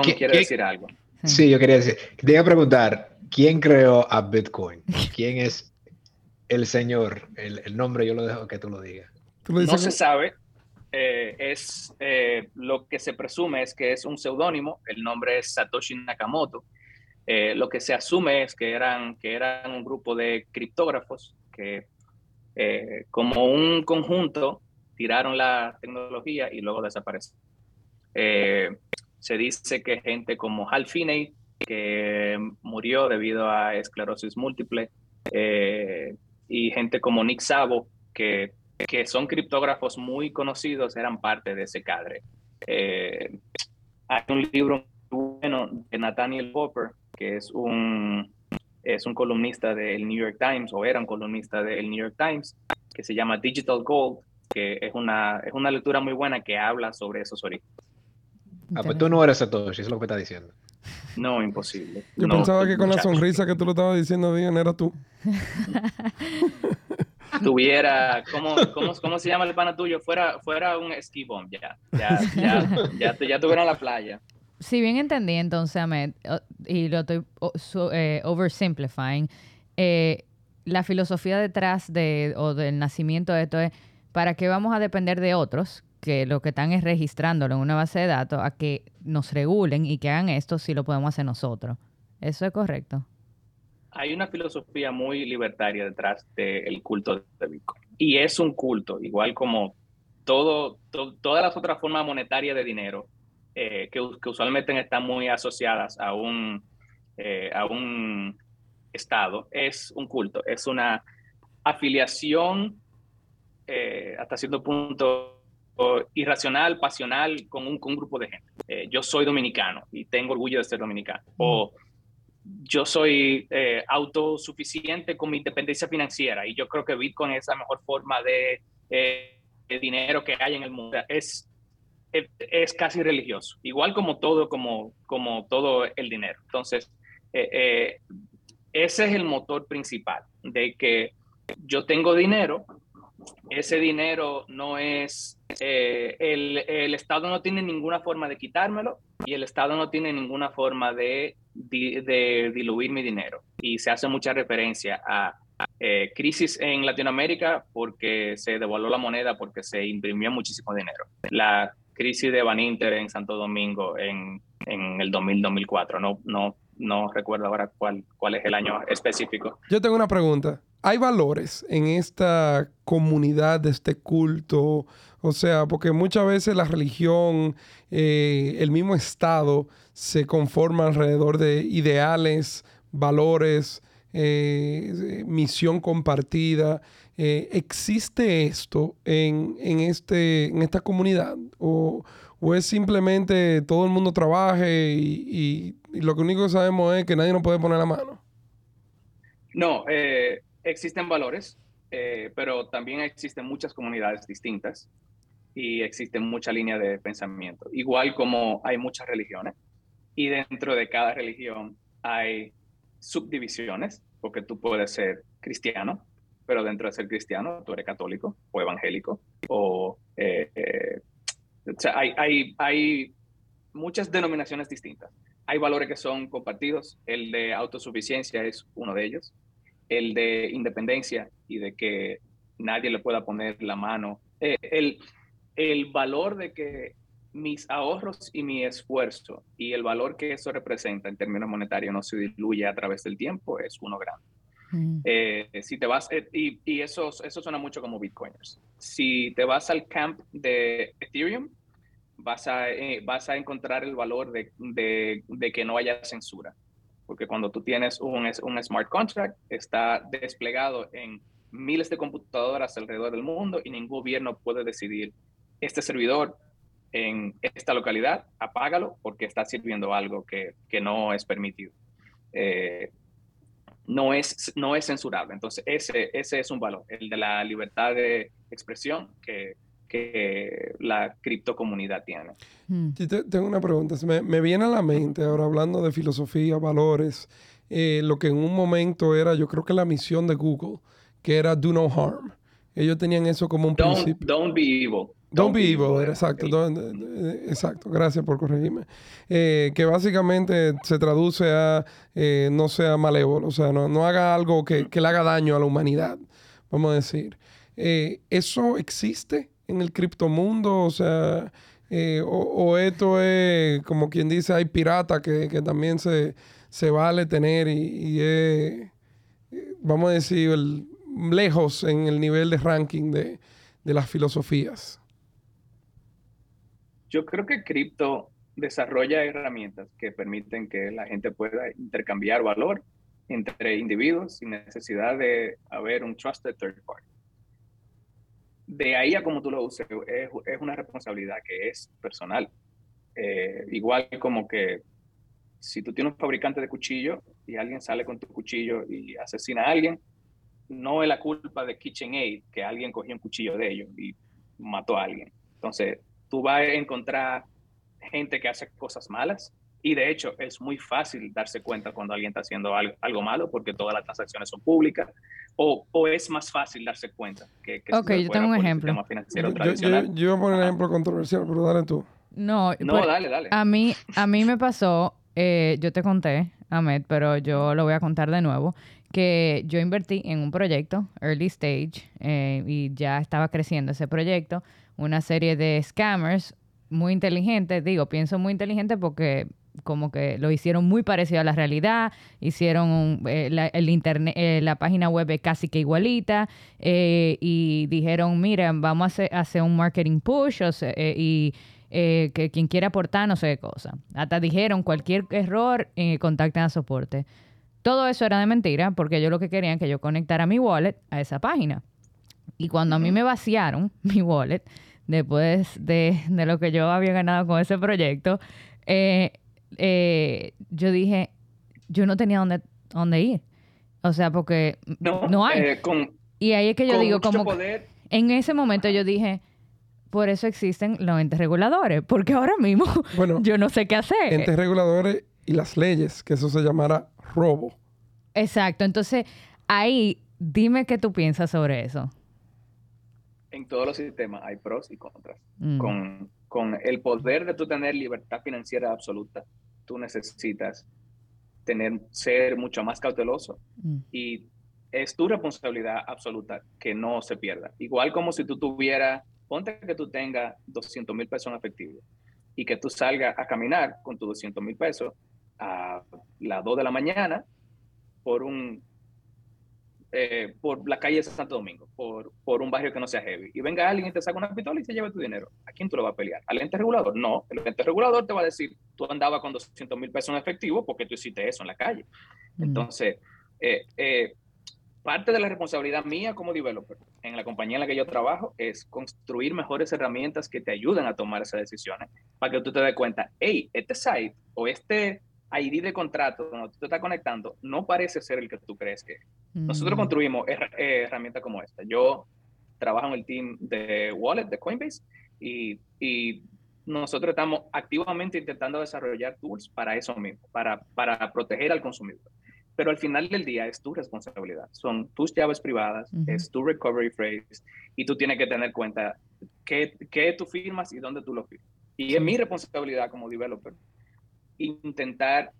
¿qué- quiere decir algo. Sí, yo quería decir, te iba a preguntar, ¿quién creó a Bitcoin? ¿Quién es el señor? El, el nombre yo lo dejo que tú lo digas. Tú No se sabe. eh, es eh, lo que se presume es que es un seudónimo. El nombre es Satoshi Nakamoto. Eh, lo que se asume es que eran, que eran un grupo de criptógrafos que, eh, como un conjunto, tiraron la tecnología y luego desaparecieron. Eh, se dice que gente como Hal Finney, que murió debido a esclerosis múltiple, y gente como Nick Szabo, que que son criptógrafos muy conocidos, eran parte de ese cadre. Hay un libro bueno de Nathaniel Popper, que es un, es un columnista del New York Times, o era un columnista del New York Times, que se llama Digital Gold, que es una, es una lectura muy buena que habla sobre esos orígenes. Ah, pues tú no eres Satoshi, eso es lo que me estás diciendo. No, imposible. Yo No, pensaba que con la sonrisa que tú lo estabas diciendo, Dian, era tú. tuviera, ¿cómo, cómo, cómo se llama el pana tuyo? Fuera, fuera un ski bomb, ya, ya, ya, ya, ya en la playa. Si bien entendí entonces, Ahmed, y lo estoy eh, oversimplifying, eh, la filosofía detrás de, o del nacimiento de esto es, ¿para qué vamos a depender de otros? Que lo que están es registrándolo en una base de datos a que nos regulen y que hagan esto si lo podemos hacer nosotros. ¿Eso es correcto? Hay una filosofía muy libertaria detrás del culto de Bitcoin. Y es un culto, igual como todo, to- todas las otras formas monetarias de dinero, eh, que, que usualmente están muy asociadas a un, eh, a un Estado, es un culto, es una afiliación eh, hasta cierto punto irracional, pasional con un, con un grupo de gente. Eh, yo soy dominicano y tengo orgullo de ser dominicano. O yo soy eh, autosuficiente con mi independencia financiera y yo creo que Bitcoin es la mejor forma de, eh, de dinero que hay en el mundo. Es, es, casi religioso, igual como todo, como, como todo el dinero. Entonces, eh, eh, ese es el motor principal de que yo tengo dinero, ese dinero no es, eh, el, el, Estado no tiene ninguna forma de quitármelo y el Estado no tiene ninguna forma de, de, de diluir mi dinero. Y se hace mucha referencia a eh, crisis en Latinoamérica porque se devaluó la moneda, porque se imprimió muchísimo dinero. La crisis de Baninter en Santo Domingo en, en el 2000-2004, no, no, no recuerdo ahora cuál, cuál es el año específico. Yo tengo una pregunta. ¿Hay valores en esta comunidad de este culto? O sea, porque muchas veces la religión, eh, el mismo Estado, se conforma alrededor de ideales, valores, eh, misión compartida. Eh, ¿Existe esto en, en, este, en esta comunidad? ¿O, ¿O, es simplemente todo el mundo trabaje y, y, y, lo único que sabemos es que nadie nos puede poner la mano? No, eh, existen valores, eh, pero también existen muchas comunidades distintas y existe mucha línea de pensamiento, igual como hay muchas religiones y dentro de cada religión hay subdivisiones, porque tú puedes ser cristiano, pero dentro de ser cristiano tú eres católico o evangélico, o, eh, eh, o sea, hay, hay, hay muchas denominaciones distintas. Hay valores que son compartidos, el de autosuficiencia es uno de ellos, el de independencia y de que nadie le pueda poner la mano, eh, el, el valor de que mis ahorros y mi esfuerzo y el valor que eso representa en términos monetarios no se diluye a través del tiempo es uno grande. Eh, si te vas, eh, y, y, eso, eso suena mucho como Bitcoiners. Si te vas al camp de Ethereum, vas a, eh, vas a encontrar el valor de, de, que no haya censura. Porque cuando tú tienes un, un smart contract, está desplegado en miles de computadoras alrededor del mundo y ningún gobierno puede decidir este servidor en esta localidad, apágalo porque está sirviendo algo que, que no es permitido. No, es, no es censurable. Entonces, ese, ese es un valor, el de la libertad de expresión que, que la criptocomunidad tiene. Hmm. tengo una pregunta. Me, me, viene a la mente ahora hablando de filosofía, valores, eh, lo que en un momento era, yo creo que la misión de Google, que era do no harm. Ellos tenían eso como un principio. Don't be evil. Don't, be evil, exacto. exacto, gracias por corregirme. Eh, que básicamente se traduce a eh, no sea malévolo, o sea, no, no haga algo que, que, le haga daño a la humanidad, vamos a decir. Eh, ¿Eso existe en el criptomundo? O sea, o, esto es como quien dice, hay pirata que, que también se, se, vale tener y, y es, vamos a decir, el, lejos en el nivel de ranking de, de las filosofías. Yo creo que cripto desarrolla herramientas que permiten que la gente pueda intercambiar valor entre individuos sin necesidad de haber un trusted third party. De ahí a cómo tú lo uses, es, es una responsabilidad que es personal. Eh, igual como que si tú tienes un fabricante de cuchillo y alguien sale con tu cuchillo y asesina a alguien, no es la culpa de KitchenAid que alguien cogió un cuchillo de ellos y mató a alguien. Entonces, tú vas a encontrar gente que hace cosas malas y de hecho es muy fácil darse cuenta cuando alguien está haciendo algo, malo porque todas las transacciones son públicas o, o es más fácil darse cuenta que, que ok, yo tengo un ejemplo. Yo, yo, yo, voy a poner un ejemplo controversial, pero dale tú. No, no pues, dale, dale. A mí, a mí me pasó, eh, yo te conté, Ahmed, pero yo lo voy a contar de nuevo, que yo invertí en un proyecto, early stage, eh, y ya estaba creciendo ese proyecto una serie de scammers muy inteligentes, digo, pienso muy inteligente porque como que lo hicieron muy parecido a la realidad, hicieron eh, la, el internet, eh, la página web casi que igualita eh, y dijeron, miren, vamos a hacer, un marketing push y que quien quiera aportar no sé qué cosa. Hasta dijeron, cualquier error, contacten a soporte. Todo eso era de mentira porque ellos lo que querían que yo conectara mi wallet a esa página. Y cuando a mí me vaciaron mi wallet, después de, lo que yo había ganado con ese proyecto, eh, eh, yo dije, yo no tenía dónde, dónde ir. O sea, porque no, hay. Eh, y ahí es que yo digo, como en ese momento yo dije, por eso existen los entes reguladores, porque ahora mismo yo no sé qué hacer. Entes reguladores y las leyes, que eso se llamará robo. Exacto, entonces ahí dime qué tú piensas sobre eso en todos los sistemas hay pros y contras. Mm. Con, con, el poder de tú tener libertad financiera absoluta, tú necesitas tener, ser mucho más cauteloso mm. y es tu responsabilidad absoluta que no se pierda. Igual como si tú tuvieras, ponte que tú tengas 200 mil pesos en efectivo y que tú salgas a caminar con tus 200 mil pesos a las 2 de la mañana por un eh, por la calle de Santo Domingo, por, por un barrio que no sea heavy, y venga alguien y te saca una pistola y se lleva tu dinero, ¿a quién tú lo vas a pelear? ¿Al ente regulador? No, el ente regulador te va a decir, tú andabas con 200 mil pesos en efectivo porque tú hiciste eso en la calle. Mm. Entonces, eh, eh, parte de la responsabilidad mía como developer en la compañía en la que yo trabajo es construir mejores herramientas que te ayuden a tomar esas decisiones para que tú te des cuenta, hey, este site o este ID de contrato donde tú te estás conectando no parece ser el que tú crees que es. Nosotros mm. construimos eh, herramientas como esta. Yo trabajo en el team de Wallet, de Coinbase, y, y nosotros estamos activamente intentando desarrollar tools para eso mismo, para, para proteger al consumidor. pero al final del día es tu responsabilidad. Son tus llaves privadas, es tu recovery phrase y tú tienes que tener cuenta qué, qué tú firmas y dónde tú lo firmas. Y es mi responsabilidad como developer intentar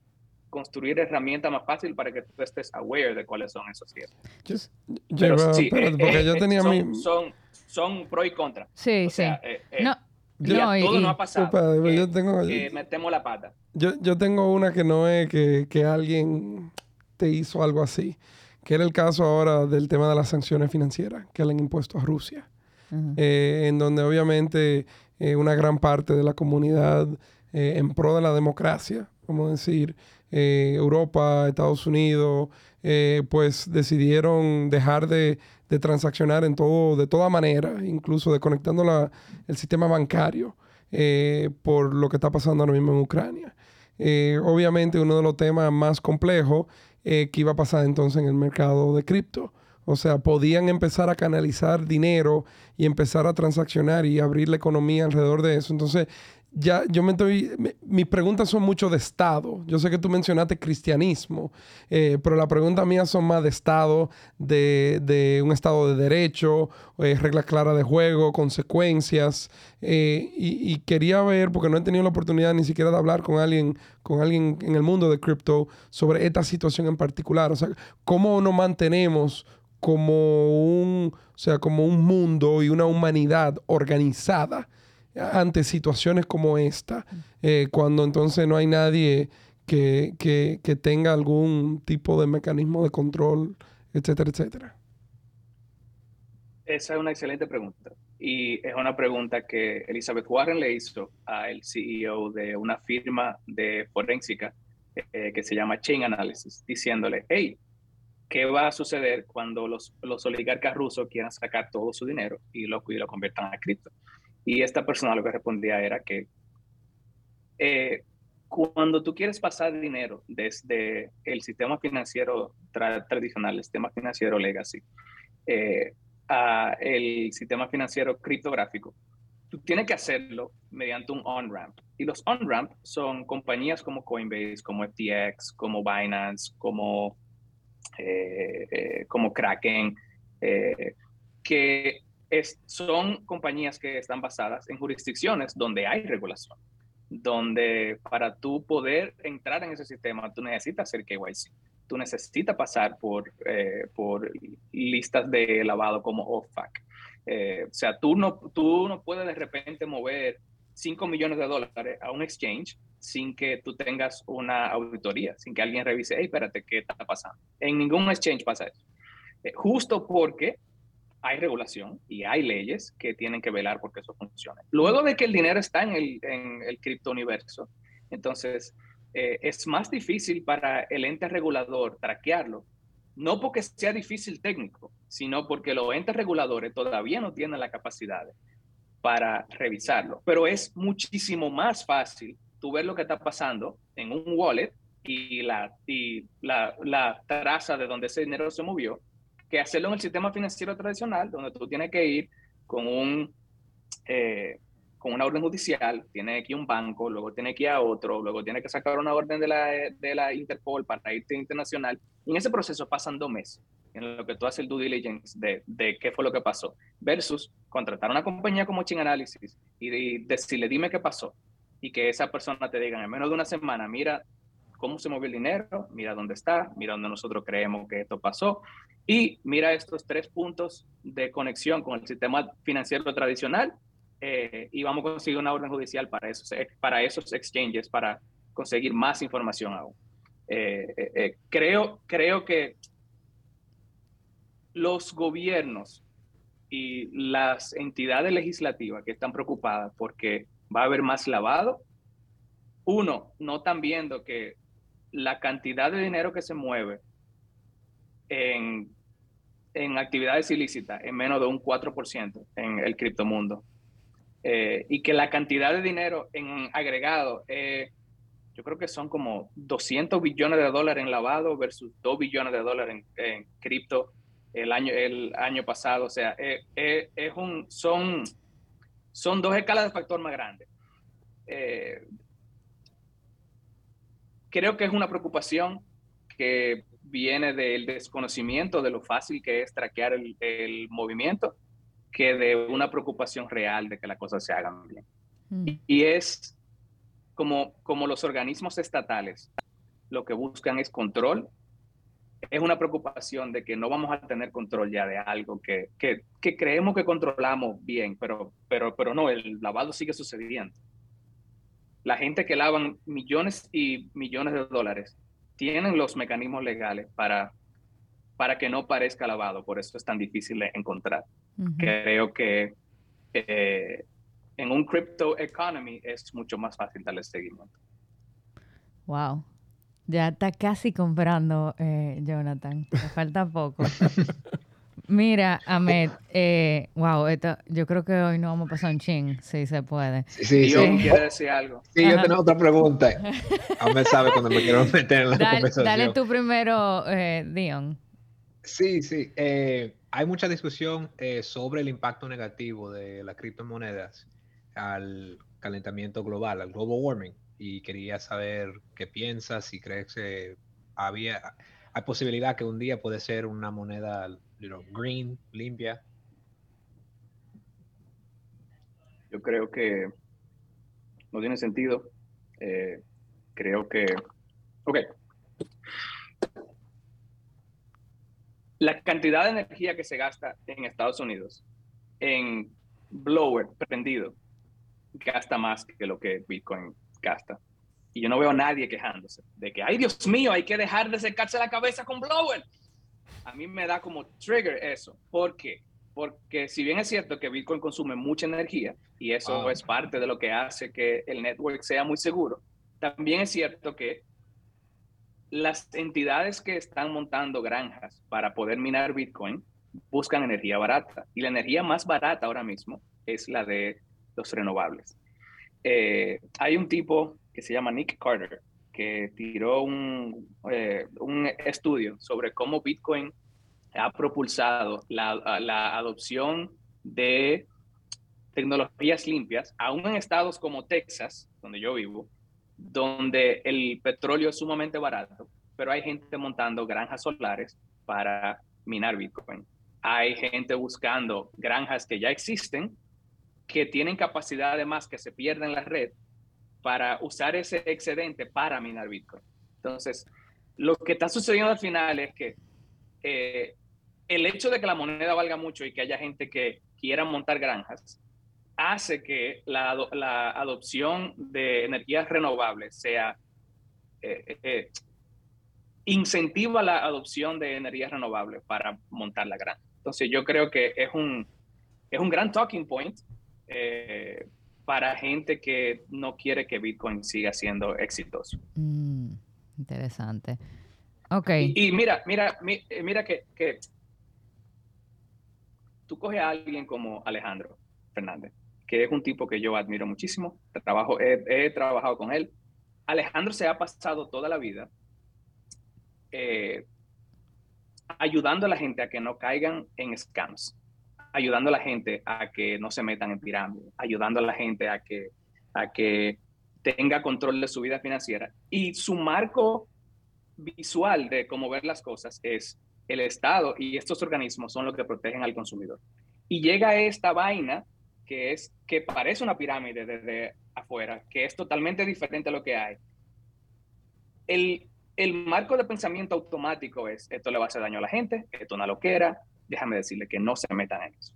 construir herramientas más fáciles para que tú estés aware de cuáles son esos ciertos. Pero, sí, eh, porque yo eh, tenía son, mi... son, son pro y contra. Sí, sí. Eh, no. no, todo no ha pasado. yo tengo, metemos la pata. Yo, yo tengo una que no es que, que alguien te hizo algo así, que era el caso ahora del tema de las sanciones financieras que le han impuesto a Rusia, en donde obviamente una gran parte de la comunidad en pro de la democracia, vamos a decir, eh, Europa, Estados Unidos, eh, pues decidieron dejar de, transaccionar en todo, de toda manera, incluso desconectando la, el sistema bancario eh, por lo que está pasando ahora mismo en Ucrania. obviamente uno de los temas más complejos que iba a pasar entonces en el mercado de cripto. O sea, podían empezar a canalizar dinero y empezar a transaccionar y abrir la economía alrededor de eso. Entonces, ya yo me estoy, mis preguntas son mucho de Estado. Yo sé que tú mencionaste cristianismo, eh, pero las preguntas mías son más de Estado, de, un Estado de derecho, eh, reglas claras de juego, consecuencias. Eh, y, quería ver, porque no he tenido la oportunidad ni siquiera de hablar con alguien, con alguien en el mundo de cripto sobre esta situación en particular. O sea, cómo nos mantenemos como un, o sea, como un mundo y una humanidad organizada ante situaciones como esta, eh, cuando entonces no hay nadie que, que, tenga algún tipo de mecanismo de control, etcétera, etcétera? Esa es una excelente pregunta. Y es una pregunta que Elizabeth Warren le hizo al CEO de una firma de forénsica eh, que se llama Chain Analysis, diciéndole, hey, ¿qué va a suceder cuando los, los oligarcas rusos quieran sacar todo su dinero y lo, y lo conviertan a cripto? Y esta persona lo que respondía era que eh, cuando tú quieres pasar dinero desde el sistema financiero tradicional, el sistema financiero legacy, eh, a el sistema financiero criptográfico, tú tienes que hacerlo mediante un on-ramp. Y los on-ramp son compañías como Coinbase, como FTX, como Binance, como, eh, como Kraken, que son compañías que están basadas en jurisdicciones donde hay regulación, donde para tú poder entrar en ese sistema, tú necesitas hacer KYC, tú necesitas pasar por, eh, por listas de lavado como OFAC. Eh, o sea, tú no, tú no puedes de repente mover 5 millones de dólares a un exchange sin que tú tengas una auditoría, sin que alguien revise, hey, espérate, ¿qué está pasando? En ningún exchange pasa eso. Eh, justo porque hay regulación y hay leyes que tienen que velar porque eso funcione. Luego de que el dinero está en el, en el cripto universo, entonces eh, es más difícil para el ente regulador traquearlo, no porque sea difícil técnico, sino porque los entes reguladores todavía no tienen la capacidad para revisarlo. Pero es muchísimo más fácil tú ver lo que está pasando en un wallet y la, y la, la traza de donde ese dinero se movió que hacerlo en el sistema financiero tradicional, donde tú tienes que ir con un eh, con una orden judicial, tiene que ir a un banco, luego tiene que ir a otro, luego tiene que sacar una orden de la, de la Interpol para irte internacional. Y en ese proceso pasan dos meses en lo que tú haces el due diligence de, de qué fue lo que pasó, versus contratar una compañía como Chain Analysis y decirle, dime qué pasó, y que esa persona te diga en menos de una semana, mira cómo se movió el dinero, mira dónde está, mira dónde nosotros creemos que esto pasó, y mira estos tres puntos de conexión con el sistema financiero tradicional eh, y vamos a conseguir una orden judicial para esos, para esos exchanges, para conseguir más información aún. Eh, eh, creo, creo que los gobiernos y las entidades legislativas que están preocupadas porque va a haber más lavado, uno, no están viendo que la cantidad de dinero que se mueve en, en actividades ilícitas en menos de un 4% en el criptomundo. Eh, y que la cantidad de dinero en agregado, eh, yo creo que son como 200 billones de dólares en lavado versus 2 billones de dólares en, cripto el año, el año pasado. O sea, eh, es un, son, son dos escalas de factor más grandes. Creo que es una preocupación que viene del desconocimiento de lo fácil que es traquear el, el movimiento que de una preocupación real de que las cosas se hagan bien. Mm. Y, es como, como los organismos estatales lo que buscan es control, es una preocupación de que no vamos a tener control ya de algo que, que, que creemos que controlamos bien, pero, pero, pero no, el lavado sigue sucediendo. La gente que lavan millones y millones de dólares tienen los mecanismos legales para, para que no parezca lavado, por eso es tan difícil de encontrar. Creo que eh, en un crypto economy es mucho más fácil darle seguimiento. Wow. Ya está casi comprando, eh, Jonathan. Me falta poco. Mira, Ahmed, eh, wow, esto, yo creo que hoy no vamos a pasar un ching, si se puede. Sí, sí, Yo sí. quiero decir algo. Sí, yo tengo otra pregunta. Ahmed sabe cuando me quiero meter en la Dale, conversación. dale tú primero, eh, Dion. Sí, sí. eh, hay mucha discusión eh, sobre el impacto negativo de las criptomonedas al calentamiento global, al global warming. Y quería saber qué piensas, si crees que había, hay posibilidad que un día puede ser una moneda know, green, limpia. Yo creo que no tiene sentido. Eh, creo que... Ok. La cantidad de energía que se gasta en Estados Unidos en blower prendido gasta más que lo que Bitcoin gasta. Y yo no veo a nadie quejándose de que, ay Dios mío, hay que dejar de secarse la cabeza con blower. A mí me da como trigger eso. ¿Por qué? Porque si bien es cierto que Bitcoin consume mucha energía y eso Ah. es parte de lo que hace que el network sea muy seguro, también es cierto que las entidades que están montando granjas para poder minar Bitcoin buscan energía barata y la energía más barata ahora mismo es la de los renovables. Eh, hay un tipo que se llama Nick Carter que tiró un, eh, un estudio sobre cómo Bitcoin ha propulsado la, la adopción de tecnologías limpias, aún en estados como Texas, donde yo vivo, donde el petróleo es sumamente barato, pero hay gente montando granjas solares para minar Bitcoin. Hay gente buscando granjas que ya existen, que tienen capacidad además que se pierden en la red para usar ese excedente para minar Bitcoin. Entonces, lo que está sucediendo al final es que eh, el hecho de que la moneda valga mucho y que haya gente que quiera montar granjas hace que la, ado- la adopción de energías renovables sea eh, eh, incentiva la adopción de energías renovables para montar la granja. Entonces yo creo que es un, es un gran talking point eh, para gente que no quiere que Bitcoin siga siendo exitoso. Mm, interesante. Ok. Y, y mira, mira, mi- eh, mira que, que tú coges a alguien como Alejandro Fernández, que es un tipo que yo admiro muchísimo, trabajo, he, he trabajado con él. Alejandro se ha pasado toda la vida eh, ayudando a la gente a que no caigan en scams, ayudando a la gente a que no se metan en pirámides, ayudando a la gente a que, a que tenga control de su vida financiera. Y su marco visual de cómo ver las cosas es el Estado y estos organismos son los que protegen al consumidor. Y llega esta vaina que es que parece una pirámide desde afuera, que es totalmente diferente a lo que hay. El, el marco de pensamiento automático es, esto le va a hacer daño a la gente, esto es una loquera, déjame decirle que no se metan en eso.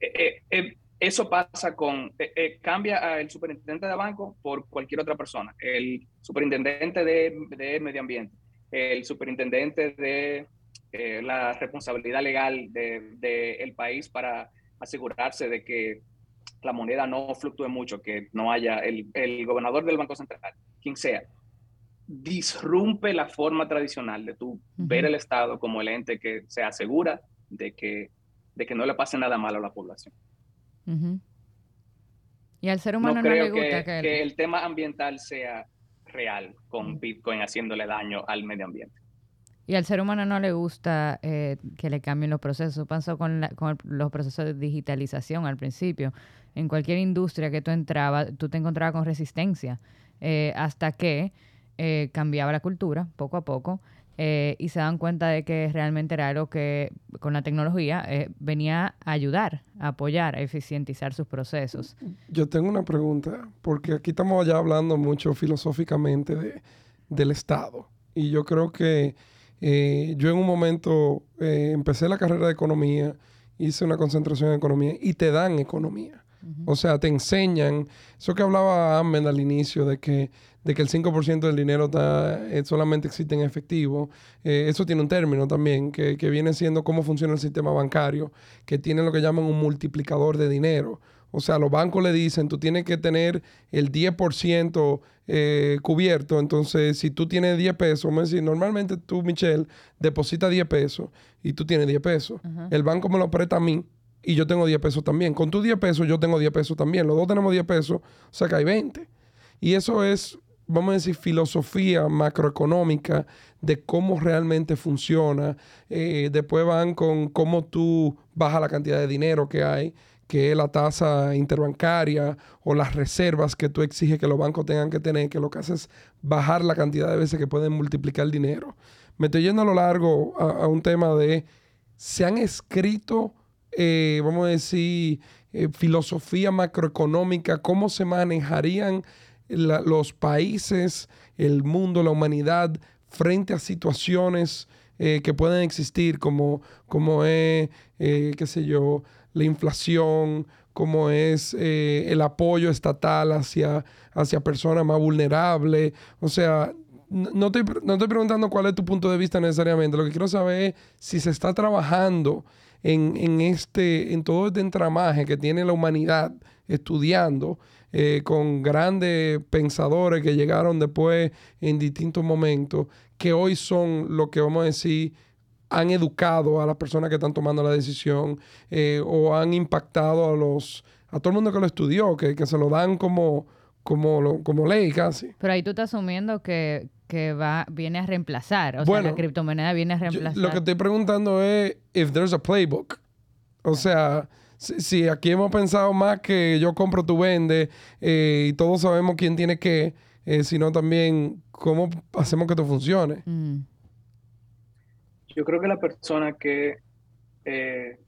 Eh, eh, eh, eso pasa con, cambia al superintendente de banco por cualquier otra persona, el superintendente de, medio ambiente, el superintendente de la responsabilidad legal del de, el país para asegurarse de que la moneda no fluctúe mucho, que no haya el, el gobernador del Banco Central, quien sea, disrumpe la forma tradicional de tú ver el Estado como el ente que se asegura de que, de que no le pase nada malo a la población. Uh -huh. Y al ser humano no, no, creo le gusta que, que... que, el tema ambiental sea real con Bitcoin haciéndole daño al medio ambiente. Y al ser humano no le gusta eh, que le cambien los procesos. Pasó con, la, con los procesos de digitalización al principio. En cualquier industria que tú entrabas, tú te encontrabas con resistencia. Eh, hasta que eh, cambiaba la cultura poco a poco. eh, y se dan cuenta de que realmente era algo que con la tecnología eh, venía a ayudar, a apoyar, a eficientizar sus procesos. Yo tengo una pregunta, porque aquí estamos ya hablando mucho filosóficamente de, del Estado. Y yo creo que yo en un momento empecé la carrera de economía, hice una concentración en economía y te dan economía. O sea, te enseñan, eso que hablaba Amen al inicio, de que, de que el 5% del dinero está, eh, solamente existe en efectivo. Eh, eso tiene un término también, que, que, viene siendo cómo funciona el sistema bancario, que tiene lo que llaman un multiplicador de dinero. O sea, los bancos le dicen, tú tienes que tener el 10% eh, cubierto. Entonces, si tú tienes 10 pesos, vamos a decir, normalmente tú, Michelle, deposita 10 pesos y tú tienes 10 pesos. El banco me lo presta a mí y yo tengo 10 pesos también. Con tus 10 pesos yo tengo 10 pesos también. Los dos tenemos 10 pesos, o sea que hay 20. Y eso es, vamos a decir, filosofía macroeconómica de cómo realmente funciona. Eh, después van con cómo tú bajas la cantidad de dinero que hay, que es la tasa interbancaria o las reservas que tú exiges que los bancos tengan que tener, que lo que hace es bajar la cantidad de veces que pueden multiplicar el dinero. Me estoy yendo a lo largo a un tema de, se han escrito eh, vamos a decir, eh, filosofía macroeconómica, cómo se manejarían los países, el mundo, la humanidad frente a situaciones eh, que pueden existir como, como es, qué sé yo, la inflación, como es el apoyo estatal hacia, hacia personas más vulnerables. O sea, no estoy, no estoy preguntando cuál es tu punto de vista necesariamente. Lo que quiero saber es si se está trabajando en, este, en todo este entramaje que tiene la humanidad estudiando eh, con grandes pensadores que llegaron después en distintos momentos, que hoy son lo que vamos a decir han educado a las personas que están tomando la decisión eh, o han impactado a los a todo el mundo que lo estudió, que, que se lo dan como, como, como ley casi. Pero ahí tú estás asumiendo que, que va, viene a reemplazar. O sea, la criptomoneda viene a reemplazar. lo que estoy preguntando es if there's a playbook. O sea, si, aquí hemos pensado más que yo compro, tú vendes eh, y todos sabemos quién tiene qué, eh, sino también cómo hacemos que esto funcione. Mm. Yo creo que la persona que eh,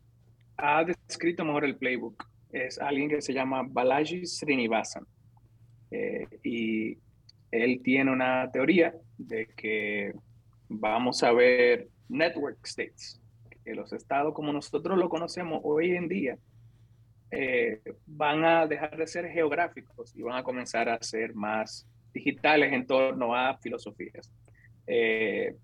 ha descrito mejor el playbook es alguien que se llama Balaji Srinivasan. y él tiene una teoría de que vamos a ver network states, que los estados como nosotros lo conocemos hoy en día eh, van a dejar de ser geográficos y van a comenzar a ser más digitales en torno a filosofías. Eh,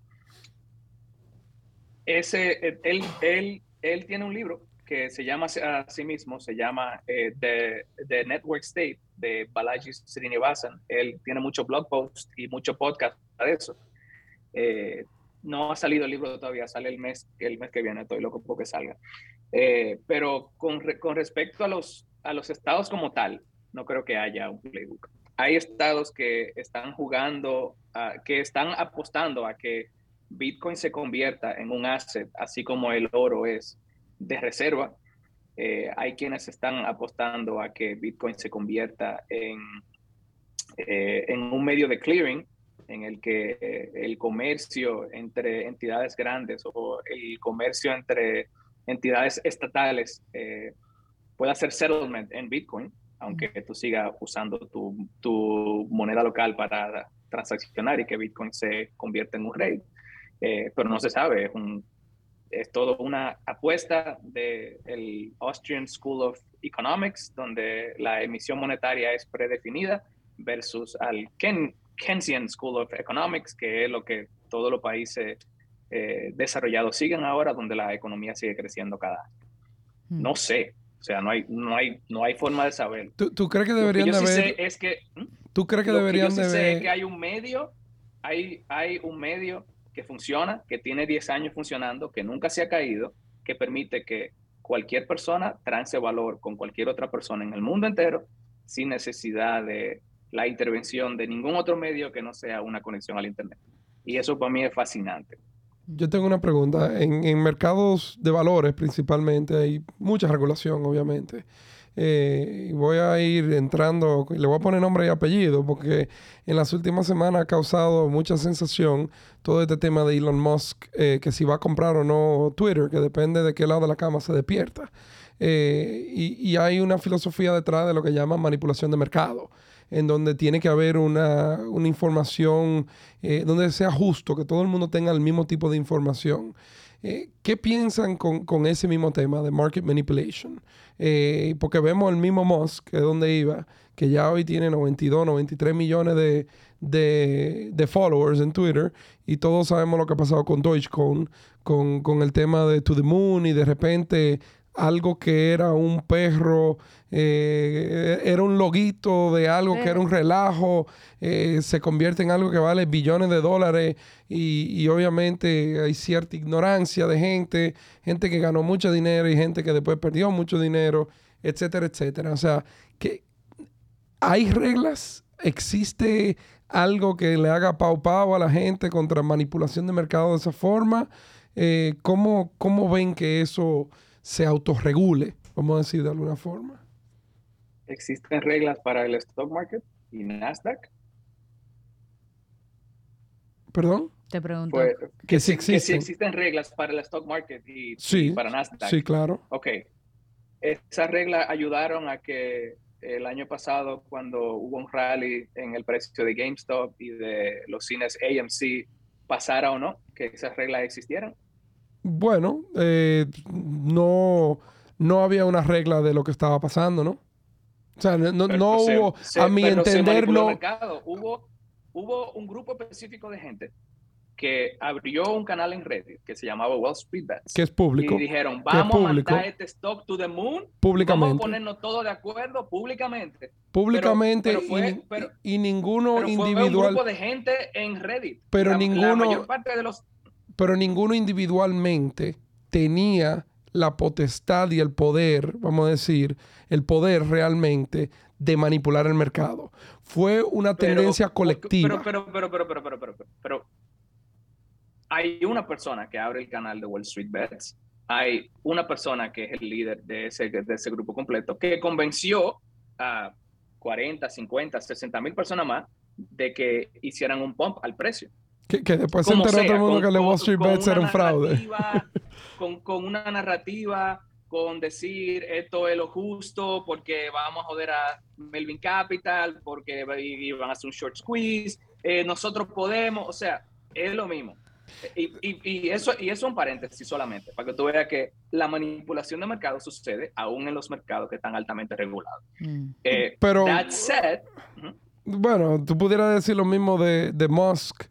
ese, él, él, él tiene un libro que se llama a sí mismo, se llama eh, The, Network State de Balaji Srinivasan. Él tiene muchos blog posts y mucho podcast de eso. No ha salido el libro todavía, sale el mes, el mes que viene, estoy loco porque salga. Eh, pero con, con, respecto a los, a los estados como tal, no creo que haya un playbook. Hay estados que están jugando, que están apostando a que Bitcoin se convierta en un asset, así como el oro es de reserva. Eh, hay quienes están apostando a que Bitcoin se convierta en, eh, en un medio de clearing en el que eh, el comercio entre entidades grandes o el comercio entre entidades estatales pueda hacer settlement en Bitcoin, aunque tú sigas usando tu, tu, moneda local para transaccionar y que Bitcoin se convierta en un rey. pero no se sabe, es un, es todo una apuesta del Austrian School of Economics, donde la emisión monetaria es predefinida, versus al Keynesian School of Economics, que es lo que todos los países eh, desarrollados siguen ahora, donde la economía sigue creciendo cada año. Hmm. No sé, o sea, no hay, no hay, no hay forma de saber. ¿Tú, crees que deberían de haber? es que, ¿Tú crees que deberían de Sé que hay un medio, hay, hay un medio que funciona, que tiene 10 años funcionando, que nunca se ha caído, que permite que cualquier persona trance valor con cualquier otra persona en el mundo entero sin necesidad de la intervención de ningún otro medio que no sea una conexión al Internet. Y eso para mí es fascinante. Yo tengo una pregunta. En, mercados de valores principalmente hay mucha regulación, obviamente. eh, voy a ir entrando, le voy a poner nombre y apellido, porque en las últimas semanas ha causado mucha sensación todo este tema de Elon Musk, eh, que si va a comprar o no Twitter, que depende de qué lado de la cama se despierta. Eh, y hay una filosofía detrás de lo que llaman manipulación de mercado en donde tiene que haber una, una información, eh, donde sea justo, que todo el mundo tenga el mismo tipo de información. Eh, ¿Qué piensan con, con, ese mismo tema de market manipulation? Eh, porque vemos el mismo Musk, que es donde iba, que ya hoy tiene 92, 93 millones de, de, de, followers en Twitter y todos sabemos lo que ha pasado con Dogecoin, con, con el tema de To the Moon y de repente algo que era un perro, eh, era un loguito de algo que era un relajo, eh, se convierte en algo que vale billones de dólares y, y, obviamente hay cierta ignorancia de gente, gente que ganó mucho dinero y gente que después perdió mucho dinero, etcétera, etcétera. O sea, que hay reglas, existe algo que le haga pau pau a la gente contra manipulación de mercado de esa forma. Eh, ¿cómo, ¿Cómo ven que eso se autorregule, vamos a decir de alguna forma? ¿Existen reglas para el stock market y Nasdaq? ¿Perdón? Te pregunto. Pues, que, que, si existen. que si existen reglas para el stock market y, sí, y para Nasdaq. Sí, claro. Ok. Esas reglas ayudaron a que el año pasado, cuando hubo un rally en el precio de GameStop y de los cines AMC, pasara o no, que esas reglas existieran. Bueno, eh, no, no había una regla de lo que estaba pasando, ¿no? O sea, no, Pero no se- hubo, se- a mi pero entender, no. Hubo, hubo un grupo específico de gente que abrió un canal en Reddit que se llamaba Wall Street Bets. Que es público, Y dijeron, vamos a público. mandar este stock to the moon, vamos a públicamente. ponernos todos de acuerdo públicamente. Públicamente pero y fue- pero- y, ninguno Pero fue un grupo de gente en Reddit. Pero La- La ninguno- mayor parte de los... pero ninguno individualmente tenía la potestad y el poder, vamos a decir, el poder realmente de manipular el mercado. Fue una tendencia colectiva. Pero, pero, pero, pero, pero, pero, pero, pero, hay una persona que abre el canal de Wall Street Bets, hay una persona que es el líder de ese, de ese grupo completo, que convenció a 40, 50, 60 mil personas más de que hicieran un pump al precio que, que después se enteró todo sea, el mundo con- que el Wall Street Bets era un fraude. Con, con una narrativa, con decir esto es lo justo porque vamos a joder a Melvin Capital, porque iban a hacer un short squeeze, eh, nosotros podemos, o sea, es lo mismo. Y, y- y eso, y eso es un paréntesis solamente, para que tú veas que la manipulación de mercado sucede aún en los mercados que están altamente regulados. Mm. Eh, Pero- that said, Bueno, tú pudieras decir lo mismo de, de Musk,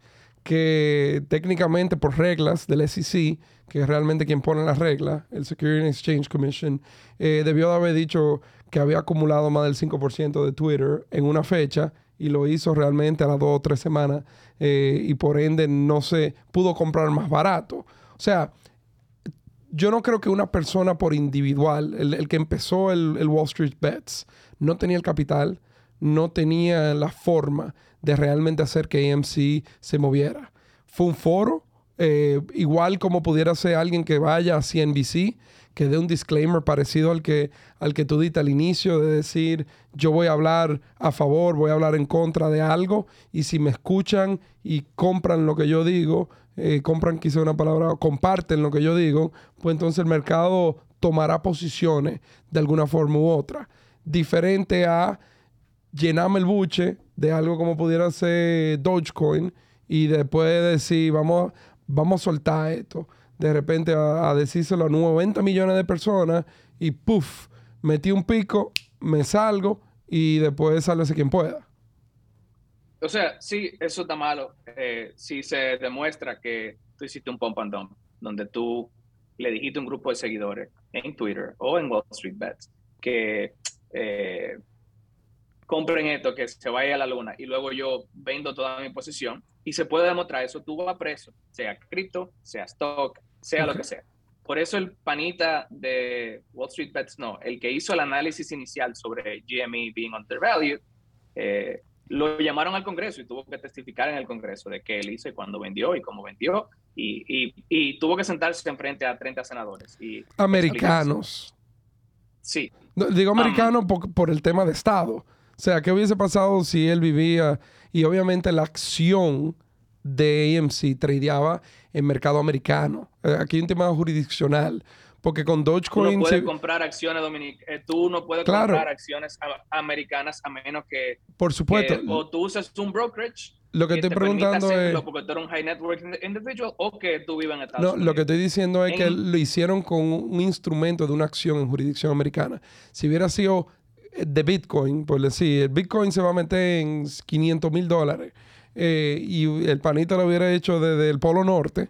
que técnicamente por reglas del SEC, que es realmente quien pone las reglas, el Security and Exchange Commission, eh, debió de haber dicho que había acumulado más del 5% de Twitter en una fecha y lo hizo realmente a las dos o tres semanas eh, y por ende no se pudo comprar más barato. O sea, yo no creo que una persona por individual, el, que empezó el Wall Street Bets, no tenía el capital, no tenía la forma de realmente hacer que AMC se moviera. Fue un foro, eh, igual como pudiera ser alguien que vaya a CNBC, que dé un disclaimer parecido al que, al que tú diste al inicio, de decir, yo voy a hablar a favor, voy a hablar en contra de algo, y si me escuchan y compran lo que yo digo, eh, compran quizá una palabra, comparten lo que yo digo, pues entonces el mercado tomará posiciones de alguna forma u otra. Diferente a llenarme el buche de algo como pudiera ser Dogecoin y después decir, vamos, vamos a soltar esto. De repente a, a decírselo a 90 millones de personas y puff, metí un pico, me salgo y después sálvese quien pueda. O sea, sí, eso está malo. Eh, si se demuestra que tú hiciste un pump and dump, donde tú le dijiste a un grupo de seguidores en Twitter o en Wall Street Bets que eh, compren esto, que se vaya a la luna, y luego yo vendo toda mi posición, y se puede demostrar eso, tú vas preso, sea cripto, sea stock, sea lo que sea. Por eso el panita de Wall Street Bets, no, el que hizo el análisis inicial sobre GME being undervalued, eh, lo llamaron al Congreso y tuvo que testificar en el Congreso de qué él hizo y cuándo vendió y cómo vendió, y, y, y tuvo que sentarse enfrente a 30 senadores. Y Americanos. Sí, No, digo americano por, por el tema de Estado. O sea, ¿qué hubiese pasado si él vivía y obviamente la acción de AMC tradeaba en mercado americano? Eh, aquí hay un tema jurisdiccional. Porque con Tú no Dogecoin... puedes se- comprar acciones dominicanas. tú no puedes Claro. comprar acciones americanas a menos que, por supuesto. que o tú uses un brokerage. Lo que estoy te preguntando es... Porque tú eres un high net worth individual o que tú vives en Estados No, Unidos. lo que estoy diciendo es que En- lo hicieron con un instrumento de una acción en jurisdicción americana. Si hubiera sido eh, de Bitcoin, por decir, el Bitcoin se va a meter en 500 mil dólares eh, y el panito lo hubiera hecho desde el Polo Norte,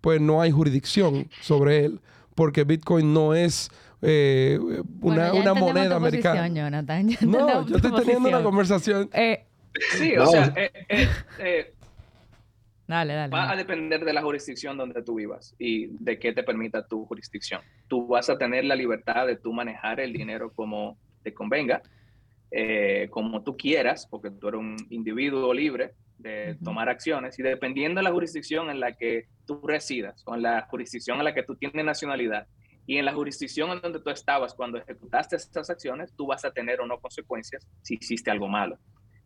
pues no hay jurisdicción sobre él, porque Bitcoin no es eh, una, Bueno, ya una moneda tu posición, americana. Jonathan. Ya No, yo estoy teniendo una conversación. Eh, Sí, o No. sea, eh, eh, eh, dale, dale. va a depender de la jurisdicción donde tú vivas y de qué te permita tu jurisdicción. Tú vas a tener la libertad de tú manejar el dinero como te convenga, eh, como tú quieras, porque tú eres un individuo libre de tomar acciones y dependiendo de la jurisdicción en la que tú residas o en la jurisdicción en la que tú tienes nacionalidad y en la jurisdicción en donde tú estabas cuando ejecutaste estas acciones, tú vas a tener o no consecuencias si hiciste algo malo,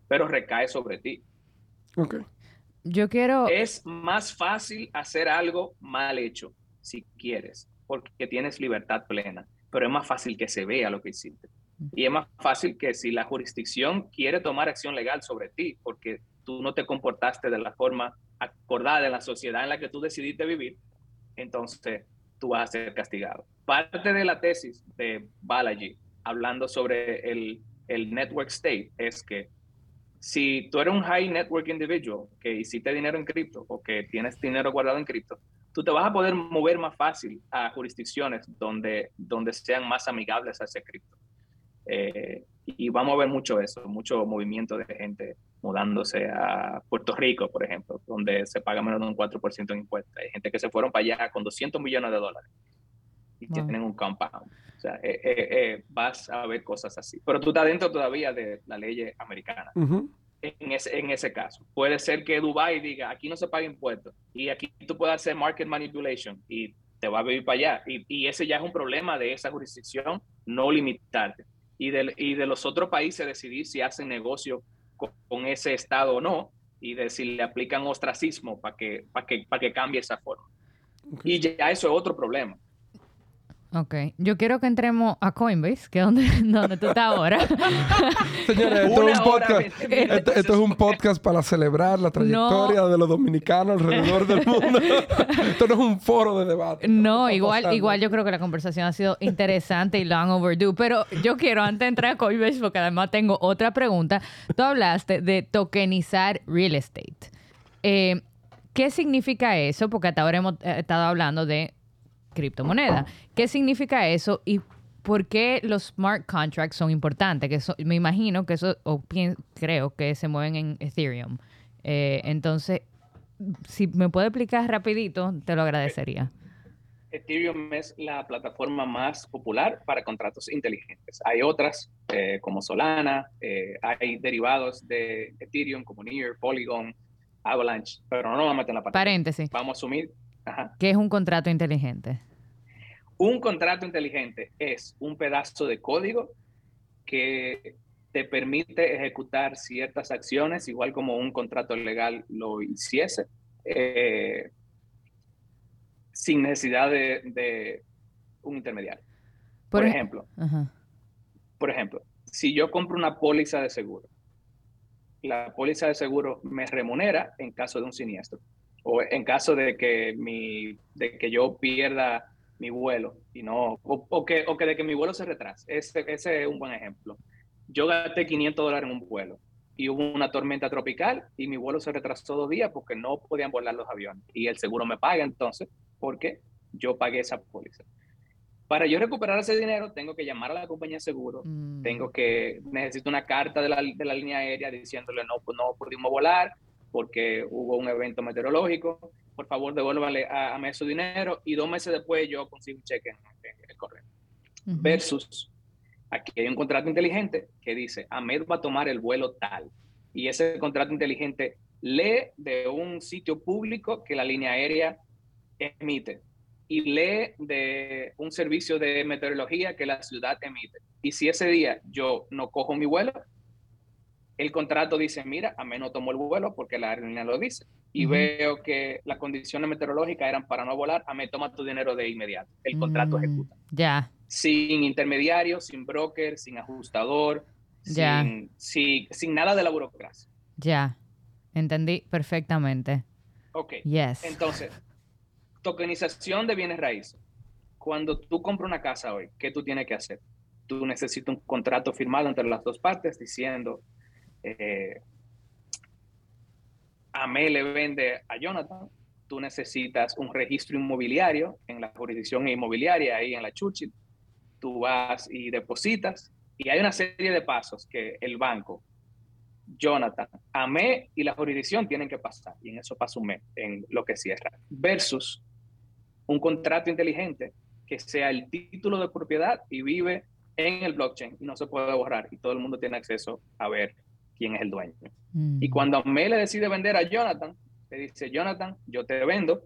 pero recae sobre ti. Ok. Yo quiero... Es más fácil hacer algo mal hecho, si quieres, porque tienes libertad plena, pero es más fácil que se vea lo que hiciste. Y es más fácil que si la jurisdicción quiere tomar acción legal sobre ti, porque tú no te comportaste de la forma acordada en la sociedad en la que tú decidiste vivir, entonces tú vas a ser castigado. Parte de la tesis de Balaji, hablando sobre el, el network state, es que si tú eres un high network individual que hiciste dinero en cripto o que tienes dinero guardado en cripto, tú te vas a poder mover más fácil a jurisdicciones donde, donde sean más amigables a ese cripto. Eh, y vamos a ver mucho eso, mucho movimiento de gente mudándose a Puerto Rico, por ejemplo, donde se paga menos de un 4% en impuestos. Hay gente que se fueron para allá con 200 millones de dólares y Wow. tienen un compound. O sea, eh, eh, eh, vas a ver cosas así. Pero tú estás dentro todavía de la ley americana en ese, en ese caso. Puede ser que Dubai diga, aquí no se paga impuestos y aquí tú puedes hacer market manipulation y te va a vivir para allá. Y, y ese ya es un problema de esa jurisdicción, no limitarte. Y de, y de los otros países decidir si hacen negocio con, con ese estado o no y de si le aplican ostracismo para que, para que, para que cambie esa forma. Y ya eso es otro problema. Ok. Yo quiero que entremos a Coinbase, que es donde, donde tú estás ahora. Señores, esto es un podcast. 20 minutos. Esto, esto es un podcast para celebrar la trayectoria de los dominicanos alrededor del mundo. esto no es un foro de debate. No, igual, pasando. igual yo creo que la conversación ha sido interesante y long overdue, pero yo quiero antes de entrar a Coinbase, porque además tengo otra pregunta. Tú hablaste de tokenizar real estate. Eh, ¿Qué significa eso? Porque hasta ahora hemos eh, estado hablando de criptomoneda. ¿Qué significa eso y por qué los smart contracts son importantes? Que me imagino que eso, o creo que se mueven en Ethereum. Eh, entonces, si me puede explicar rapidito, te lo agradecería. Ethereum es la plataforma más popular para contratos inteligentes. Hay otras eh, como Solana, eh, hay derivados de Ethereum como Near, Polygon, Avalanche, pero no nos vamos a meter en la parte. Paréntesis, Vamos a asumir. Ajá. ¿qué es un contrato inteligente? Un contrato inteligente es un pedazo de código que te permite ejecutar ciertas acciones, igual como un contrato legal lo hiciese, eh, sin necesidad de, de un intermediario. Por, ej- ejemplo, Ajá. por ejemplo, si yo compro una póliza de seguro, la póliza de seguro me remunera en caso de un siniestro o en caso de que, mi, de que yo pierda mi vuelo y no, o, o que, o que de que mi vuelo se retrase. Ese, ese es un buen ejemplo. Yo gasté 500 dólares en un vuelo y hubo una tormenta tropical y mi vuelo se retrasó dos días porque no podían volar los aviones y el seguro me paga entonces porque yo pagué esa póliza. Para yo recuperar ese dinero tengo que llamar a la compañía de seguro, Mm. tengo que, necesito una carta de la, de la línea aérea diciéndole no, pues no pudimos volar porque hubo un evento meteorológico, por favor devuélvale a, a su dinero y dos meses después yo consigo un cheque en, en el correo. Ujú. Versus, aquí hay un contrato inteligente que dice, Ahmed va a tomar el vuelo tal. Y ese contrato inteligente lee de un sitio público que la línea aérea emite. y lee de un servicio de meteorología que la ciudad emite. Y si ese día yo no cojo mi vuelo, el contrato dice, mira, a mí no tomo el vuelo porque la aerolínea lo dice. Y veo que las condiciones meteorológicas eran para no volar, a mí toma tu dinero de inmediato. El contrato Mm, ejecuta. Ya, Sin intermediario, sin broker, sin ajustador, Ya. sin, sin, sin nada de la burocracia. ya. Entendí perfectamente. Ok. Yes. Entonces, tokenización de bienes raíces. Cuando tú compras una casa hoy, ¿qué tú tienes que hacer? Tú necesitas un contrato firmado entre las dos partes diciendo, eh, Amé le vende a Jonathan, tú necesitas un registro inmobiliario en la jurisdicción inmobiliaria, ahí en la Churchill, tú vas y depositas, y hay una serie de pasos que el banco, Jonathan, Amé y la jurisdicción tienen que pasar, y en eso pasa un mes, en lo que cierra, versus un contrato inteligente que sea el título de propiedad y vive en el blockchain y no se puede borrar y todo el mundo tiene acceso a ver quién es el dueño. Mm. Y cuando Amé le decide vender a Jonathan, le dice, Jonathan, yo te vendo,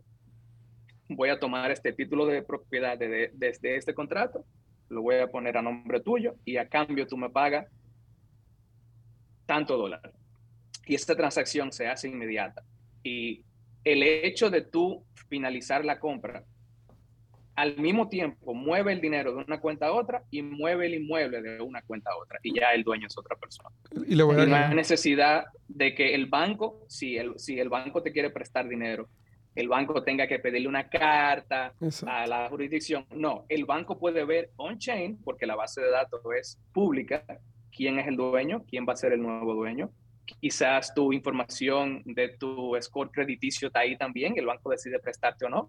voy a tomar este título de propiedad de- de- desde este contrato, lo voy a poner a nombre tuyo y a cambio tú me pagas tanto dólar. Y esta transacción se hace inmediata. Y el hecho de tú finalizar la compra, al mismo tiempo mueve el dinero de una cuenta a otra y mueve el inmueble de una cuenta a otra. Y ya el dueño es otra persona. Y le voy a Y no hay necesidad de que el banco, si el, si el banco te quiere prestar dinero, el banco tenga que pedirle una carta Exacto. a la jurisdicción. No, el banco puede ver on-chain, porque la base de datos es pública, quién es el dueño, quién va a ser el nuevo dueño. Quizás tu información de tu score crediticio está ahí también, el banco decide prestarte o no.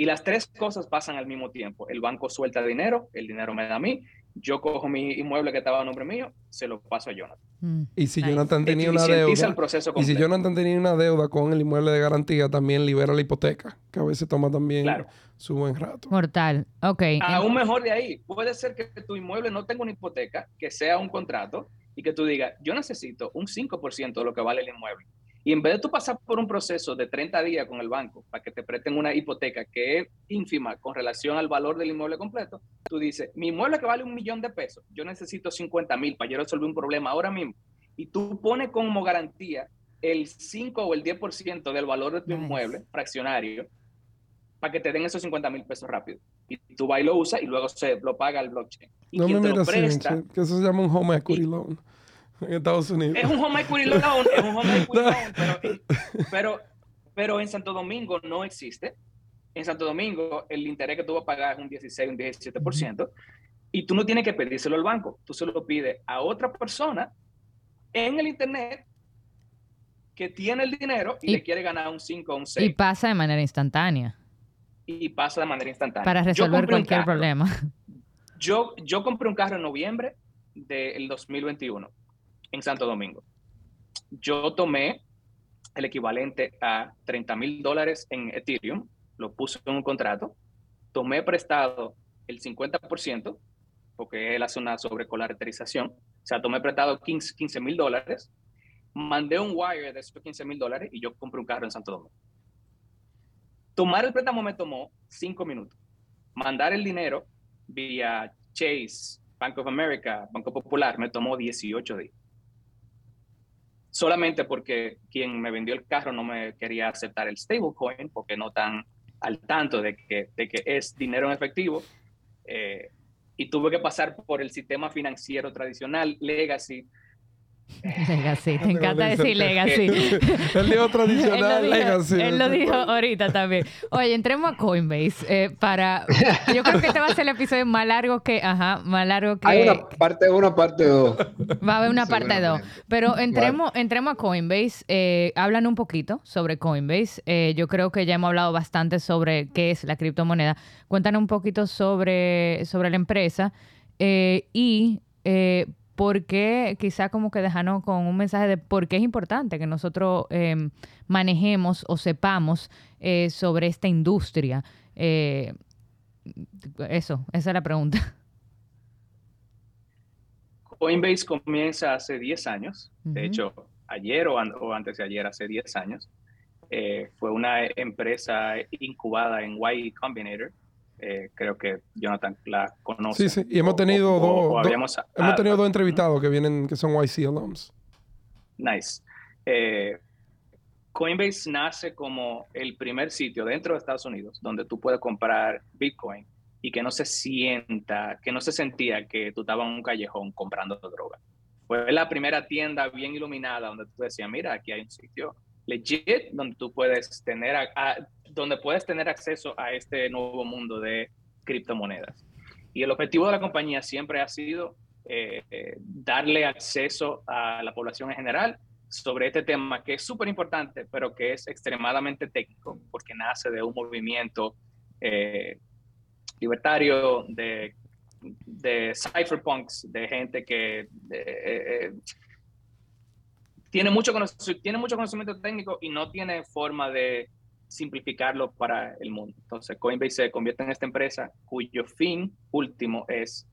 Y las tres cosas pasan al mismo tiempo. El banco suelta dinero, el dinero me da a mí, yo cojo mi inmueble que estaba a nombre mío, se lo paso a Jonathan. Mm. Y si Nice. Jonathan tenía una el deuda, proceso y si. Jonathan tenía una deuda con el inmueble de garantía, también libera la hipoteca, que a veces toma también Claro. su buen rato. Mortal. Ok. Aún mejor de ahí, puede ser que tu inmueble no tenga una hipoteca, que sea un contrato y que tú digas, yo necesito un 5% de lo que vale el inmueble. Y en vez de tú pasar por un proceso de 30 días con el banco para que te presten una hipoteca que es ínfima con relación al valor del inmueble completo, tú dices, mi inmueble que vale un millón de pesos, yo necesito 50 mil para yo resolver un problema ahora mismo. Y tú pones como garantía el 5 o el 10% del valor de tu Nice. inmueble fraccionario para que te den esos 50 mil pesos rápido. Y tú vas y lo usas y luego se lo paga el blockchain. Y No me te lo así, presta, Michelle, que eso se llama un home equity loan en Estados Unidos. es un home equity loan, es un home equity loan, pero, pero, pero en Santo Domingo no existe. En Santo Domingo el interés que tú vas a pagar es un 16, un 17%, y tú no tienes que pedírselo al banco, tú se lo pides a otra persona en el internet que tiene el dinero y, Y- le quiere ganar un 5 o un Y 6 pasa de manera instantánea y, pasa de manera instantánea. para resolver cualquier carro. problema. Yo, yo compré un carro en noviembre del 2021 en Santo Domingo. Yo tomé el equivalente a 30 mil dólares en Ethereum, lo puse en un contrato, tomé prestado el 50%, porque él hace una sobrecolateralización, o sea, tomé prestado 15 mil dólares, mandé un wire de esos 15 mil dólares y yo compré un carro en Santo Domingo. Tomar el préstamo me tomó 5 minutos. Mandar el dinero vía Chase, Bank of America, Banco Popular, me tomó 18 días. Solamente porque quien me vendió el carro no me quería aceptar el stablecoin, porque no tan al tanto de que, es dinero en efectivo. eh, y tuve que pasar por el sistema financiero tradicional, legacy. Legacy, te encanta decir legacy. El dijo él tradicional, dijo, legacy. él lo dijo ahorita también. Oye, entremos a Coinbase eh, para... Yo creo que este va a ser el episodio más largo que... Ajá, más largo que... Hay una parte 1, parte 2. Va a haber una parte 2. Seguramente. Pero entremos, entremos a Coinbase. Eh, hablan un poquito sobre Coinbase. Eh, yo creo que ya hemos hablado bastante sobre qué es la criptomoneda. Cuéntanos un poquito sobre, sobre la empresa eh, y eh, por qué, quizá como que dejarnos con un mensaje de por qué es importante que nosotros eh, manejemos o sepamos eh, sobre esta industria. Eh, eso, esa es la pregunta. Coinbase comienza hace 10 años, de hecho, ayer o, an- o antes de ayer, hace 10 años. Eh, fue una empresa incubada en Y Combinator, Eh, creo que Jonathan la conoce. Sí, sí, y hemos tenido o- o- o dos, habíamos- dos- hemos ah, tenido dos entrevistados que vienen, que son YC alums. Nice. Eh, Coinbase nace como el primer sitio dentro de Estados Unidos donde tú puedes comprar Bitcoin y que no se sienta, que no se sentía que tú estabas en un callejón comprando droga. Fue la primera tienda bien iluminada donde tú decías, mira, aquí hay un sitio legit donde tú puedes tener, a- a- donde puedes tener acceso a este nuevo mundo de criptomonedas. Y el objetivo de la compañía siempre ha sido eh, eh, darle acceso a la población en general sobre este tema que es súper importante, pero que es extremadamente técnico, porque nace de un movimiento eh, libertario de, de cypherpunks, de gente que de, eh, eh, tiene, mucho tiene mucho conocimiento técnico y no tiene forma de simplificarlo para el mundo. Entonces, Coinbase se convierte en esta empresa cuyo fin último es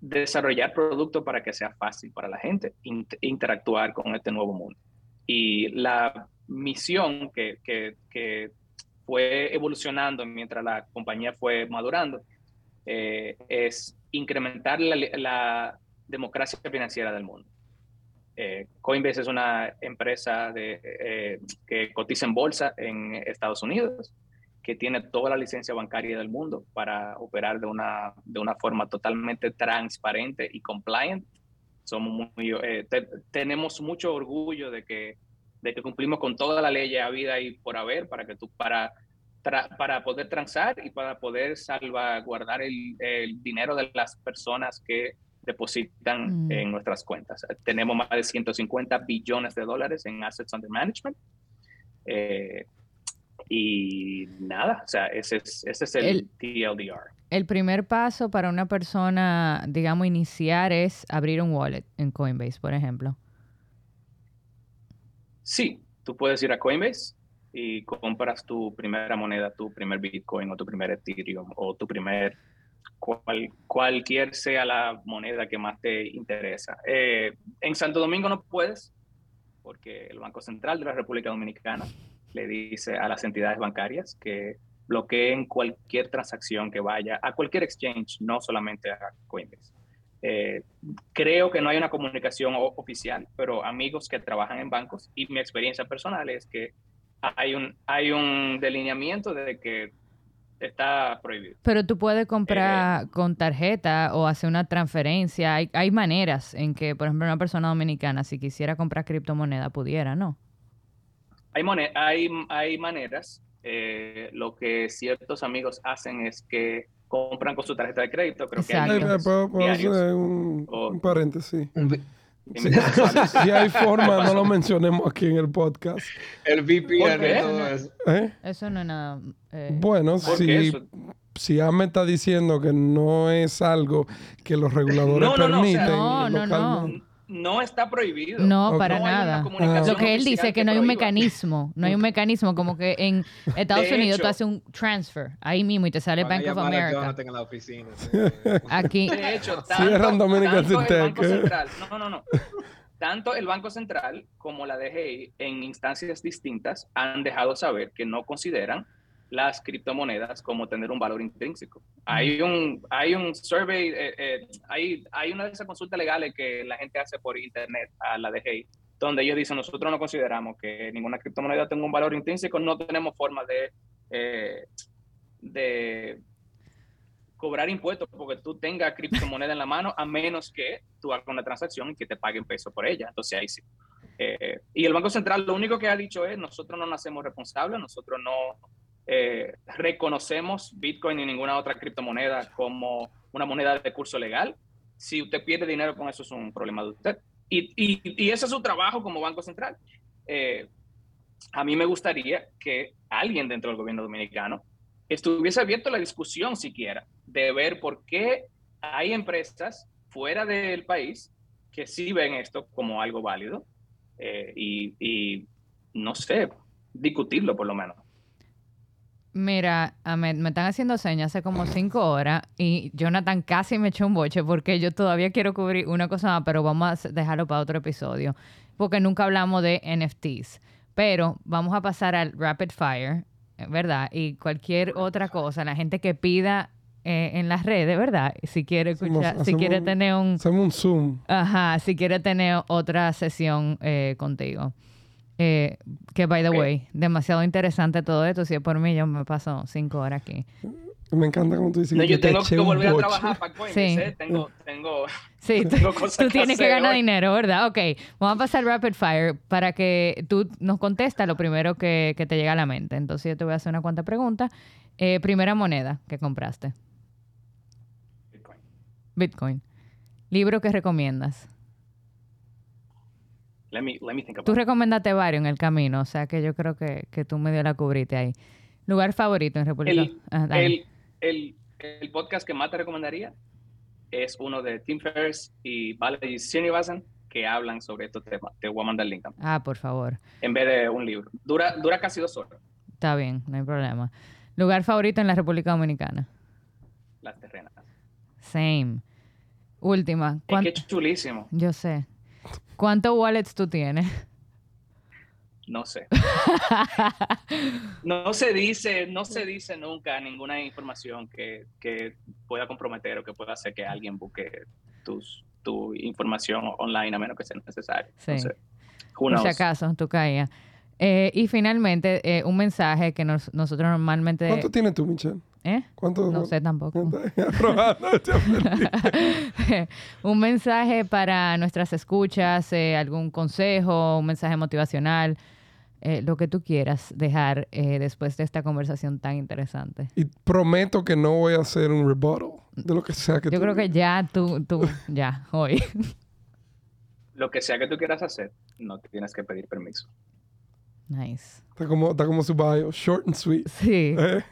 desarrollar productos para que sea fácil para la gente int- interactuar con este nuevo mundo. Y la misión que, que, que fue evolucionando mientras la compañía fue madurando eh, es incrementar la, la, democracia financiera del mundo. Eh, Coinbase es una empresa de, eh, que cotiza en bolsa en Estados Unidos que tiene toda la licencia bancaria del mundo para operar de una, de una forma totalmente transparente y compliant. Somos muy, eh, te, tenemos mucho orgullo de que, de que cumplimos con toda la ley a vida y por haber para, que tú, para, para poder transar y para poder salvaguardar el, el dinero de las personas que depositan mm. en nuestras cuentas. Tenemos más de 150 billones de dólares en assets under management. Eh, y nada, o sea, ese es, ese es el, el, TLDR. El primer paso para una persona, digamos, iniciar es abrir un wallet en Coinbase, por ejemplo. Sí, tú puedes ir a Coinbase y compras tu primera moneda, tu primer Bitcoin o tu primer Ethereum o tu primer cual, cualquier sea la moneda que más te interesa. Eh, en Santo Domingo no puedes, porque el Banco Central de la República Dominicana le dice a las entidades bancarias que bloqueen cualquier transacción que vaya a cualquier exchange, no solamente a Coinbase. Eh, creo que no hay una comunicación oficial, pero amigos que trabajan en bancos y mi experiencia personal es que hay un, hay un delineamiento de que está prohibido. Pero tú puedes comprar eh, con tarjeta o hacer una transferencia. Hay, hay maneras en que, por ejemplo, una persona dominicana, si quisiera comprar criptomoneda, pudiera, ¿no? Hay, hay, hay maneras. Eh, lo que ciertos amigos hacen es que compran con su tarjeta de crédito. Creo Exacto. que hay ¿Puedo, puedo hacer un, o, un paréntesis? Si, si, hay forma, no lo mencionemos aquí en el podcast. El VPN y todo eso. ¿Eh? Eso no es nada. Eh, bueno, si, si AME está diciendo que no es algo que los reguladores no, no, no, permiten. o sea, no, no, no. No está prohibido. No, Okay. para No nada. Lo que él dice es que no hay un prohíba. mecanismo. No hay un mecanismo como que en Estados De Unidos hecho- tú haces un transfer ahí mismo y te sale Bank of America. Jonathan en la oficina. Aquí. De hecho, Cierran tanto, Dominican tanto el Banco. Central, no, no, no. Tanto el Banco Central como la DGI en instancias distintas han dejado saber que no consideran las criptomonedas como tener un valor intrínseco. Hay un, hay un survey, eh, eh, hay, hay una de esas consultas legales que la gente hace por internet a la DGI, donde ellos dicen, nosotros no consideramos que ninguna criptomoneda tenga un valor intrínseco, no tenemos forma de, eh, de cobrar impuestos porque tú tengas criptomoneda en la mano, a menos que tú hagas una transacción y que te paguen peso por ella. Entonces ahí sí. Eh, y el Banco Central lo único que ha dicho es, nosotros no nacemos responsables, nosotros no eh, reconocemos Bitcoin ni ninguna otra criptomoneda como una moneda de curso legal. Si usted pierde dinero con eso es un problema de usted. Y, y, y ese es su trabajo como Banco Central. Eh, a mí me gustaría que alguien dentro del gobierno dominicano estuviese abierto a la discusión siquiera de ver por qué hay empresas fuera del país que sí ven esto como algo válido eh, y, y, no sé, discutirlo por lo menos. Mira, Ahmed, me están haciendo señas hace como cinco horas y Jonathan casi me echó un boche porque yo todavía quiero cubrir una cosa más, pero vamos a dejarlo para otro episodio porque nunca hablamos de NFTs. Pero vamos a pasar al Rapid Fire. ¿verdad? Y cualquier otra cosa, la gente que pida eh, en las redes, ¿verdad? Si quiere Hacemos- escuchar, si quiere tener un, Hacemos un Zoom. ajá, si quiere tener otra sesión eh, contigo. Eh, que, by the way, demasiado interesante todo esto. Si es por mí, yo me paso cinco horas aquí. Me encanta como tú dices. No, que yo te tengo que volver a trabajar para Coinbase, Sí. ¿eh? Tengo, tengo, Sí, tú, tengo cosas tú tienes que hacer ganar hoy. dinero, ¿verdad? Ok, vamos a pasar rapid fire para que tú nos contestas lo primero que, que te llega a la mente. Entonces yo te voy a hacer una cuanta preguntas. Eh, primera moneda que compraste. Bitcoin. Bitcoin. Libro que recomiendas. Let me, let me think about Tú recomendaste varios en el camino, o sea que yo creo que, que tú medio la cubriste ahí. Lugar favorito en República. El, Ah, el, el, el podcast que más te recomendaría es uno de Tim Ferriss y Balaji Srinivasan que hablan sobre estos temas. Te voy a mandar el link también, Ah, por favor. en vez de un libro. Dura, dura casi dos horas, Está bien, no hay problema. Lugar favorito en la República Dominicana. las terrenas. Same. Última. Es ¿cuán- que es chulísimo. Yo sé. ¿Cuántos wallets tú tienes? No sé. No se dice, no se dice nunca ninguna información que, que pueda comprometer o que pueda hacer que alguien busque tus, tu información online a menos que sea necesario. Sí. Entonces, Por si acaso, tú caías. Eh, y finalmente, eh, un mensaje que nos- nosotros normalmente... ¿Cuánto tienes tú, Michelle? ¿Eh? ¿Cuánto? No sé tampoco. Te un mensaje para nuestras escuchas, eh, algún consejo, un mensaje motivacional, eh, lo que tú quieras dejar eh, después de esta conversación tan interesante. y prometo que no voy a hacer un rebuttal de lo que sea que Yo tú creo que ya tú, tú, ya, hoy. Lo que sea que tú quieras hacer, no tienes que pedir permiso. nice. Está como, está como su bio, short and sweet. Sí, Eh,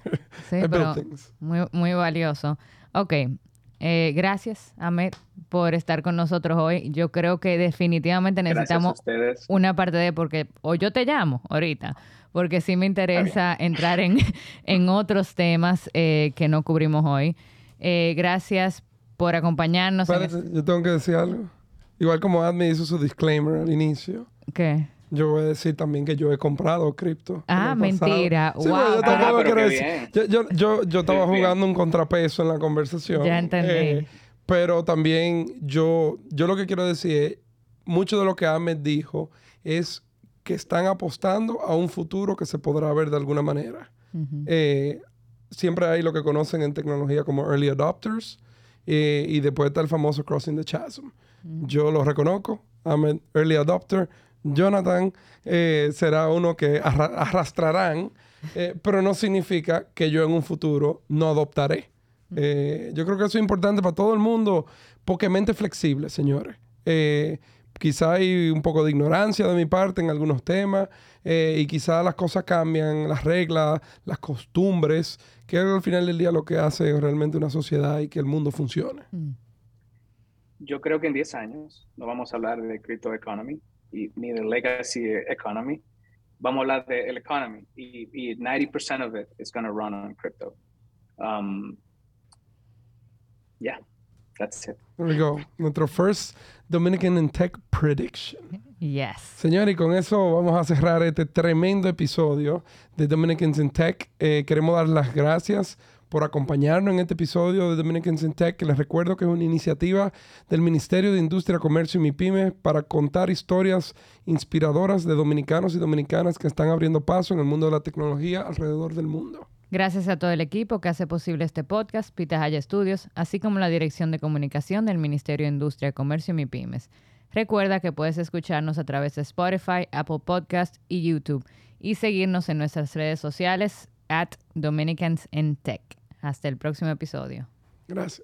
sí, pero muy, muy valioso. Ok, eh, gracias, Ahmed, por estar con nosotros hoy. Yo creo que definitivamente necesitamos ustedes. una parte de porque o yo te llamo ahorita porque sí me interesa entrar en, en otros temas eh, que no cubrimos hoy. Eh, gracias por acompañarnos. en Espérate, yo tengo que decir algo. Igual como Admi hizo su disclaimer al inicio, ¿Qué? Yo voy a decir también que yo he comprado cripto. Ah, mentira. Sí, Wow, pero yo tampoco Ah, quiero decir-. Yo, yo, yo, yo estaba bien. jugando un contrapeso en la conversación. Ya entendí. Eh, pero también yo, yo lo que quiero decir es, mucho de lo que Ahmed dijo es que están apostando a un futuro que se podrá ver de alguna manera. Eh, siempre hay lo que conocen en tecnología como early adopters eh, y después está el famoso crossing the chasm. Yo lo reconozco, I'm early adopter. Jonathan eh, será uno que arra- arrastrarán, eh, pero no significa que yo en un futuro no adoptaré. Eh, yo creo que eso es importante para todo el mundo, porque mente flexible, señores. Eh, quizá hay un poco de ignorancia de mi parte en algunos temas eh, y quizá las cosas cambian, las reglas, las costumbres, que es al final del día lo que hace realmente una sociedad y que el mundo funcione. Mm. Yo creo que en 10 años no vamos a hablar de crypto economy y, ni de legacy economy. Vamos a hablar de el economy y, y 90% of it is going to run on crypto. Um, yeah, that's it. There we go. Nuestro first Dominican in Tech prediction. Yes. Señores, y con eso vamos a cerrar este tremendo episodio de Dominicans in Tech. Eh, queremos dar las gracias por acompañarnos en este episodio de Dominicans in Tech, que les recuerdo que es una iniciativa del Ministerio de Industria, Comercio y MIPYME para contar historias inspiradoras de dominicanos y dominicanas que están abriendo paso en el mundo de la tecnología alrededor del mundo. Gracias a todo el equipo que hace posible este podcast, Pitahaya Studios, así como la Dirección de Comunicación del Ministerio de Industria, Comercio y MIPIMES. Recuerda que puedes escucharnos a través de Spotify, Apple Podcast y YouTube y seguirnos en nuestras redes sociales at Dominicans in Tech. Hasta el próximo episodio. Gracias.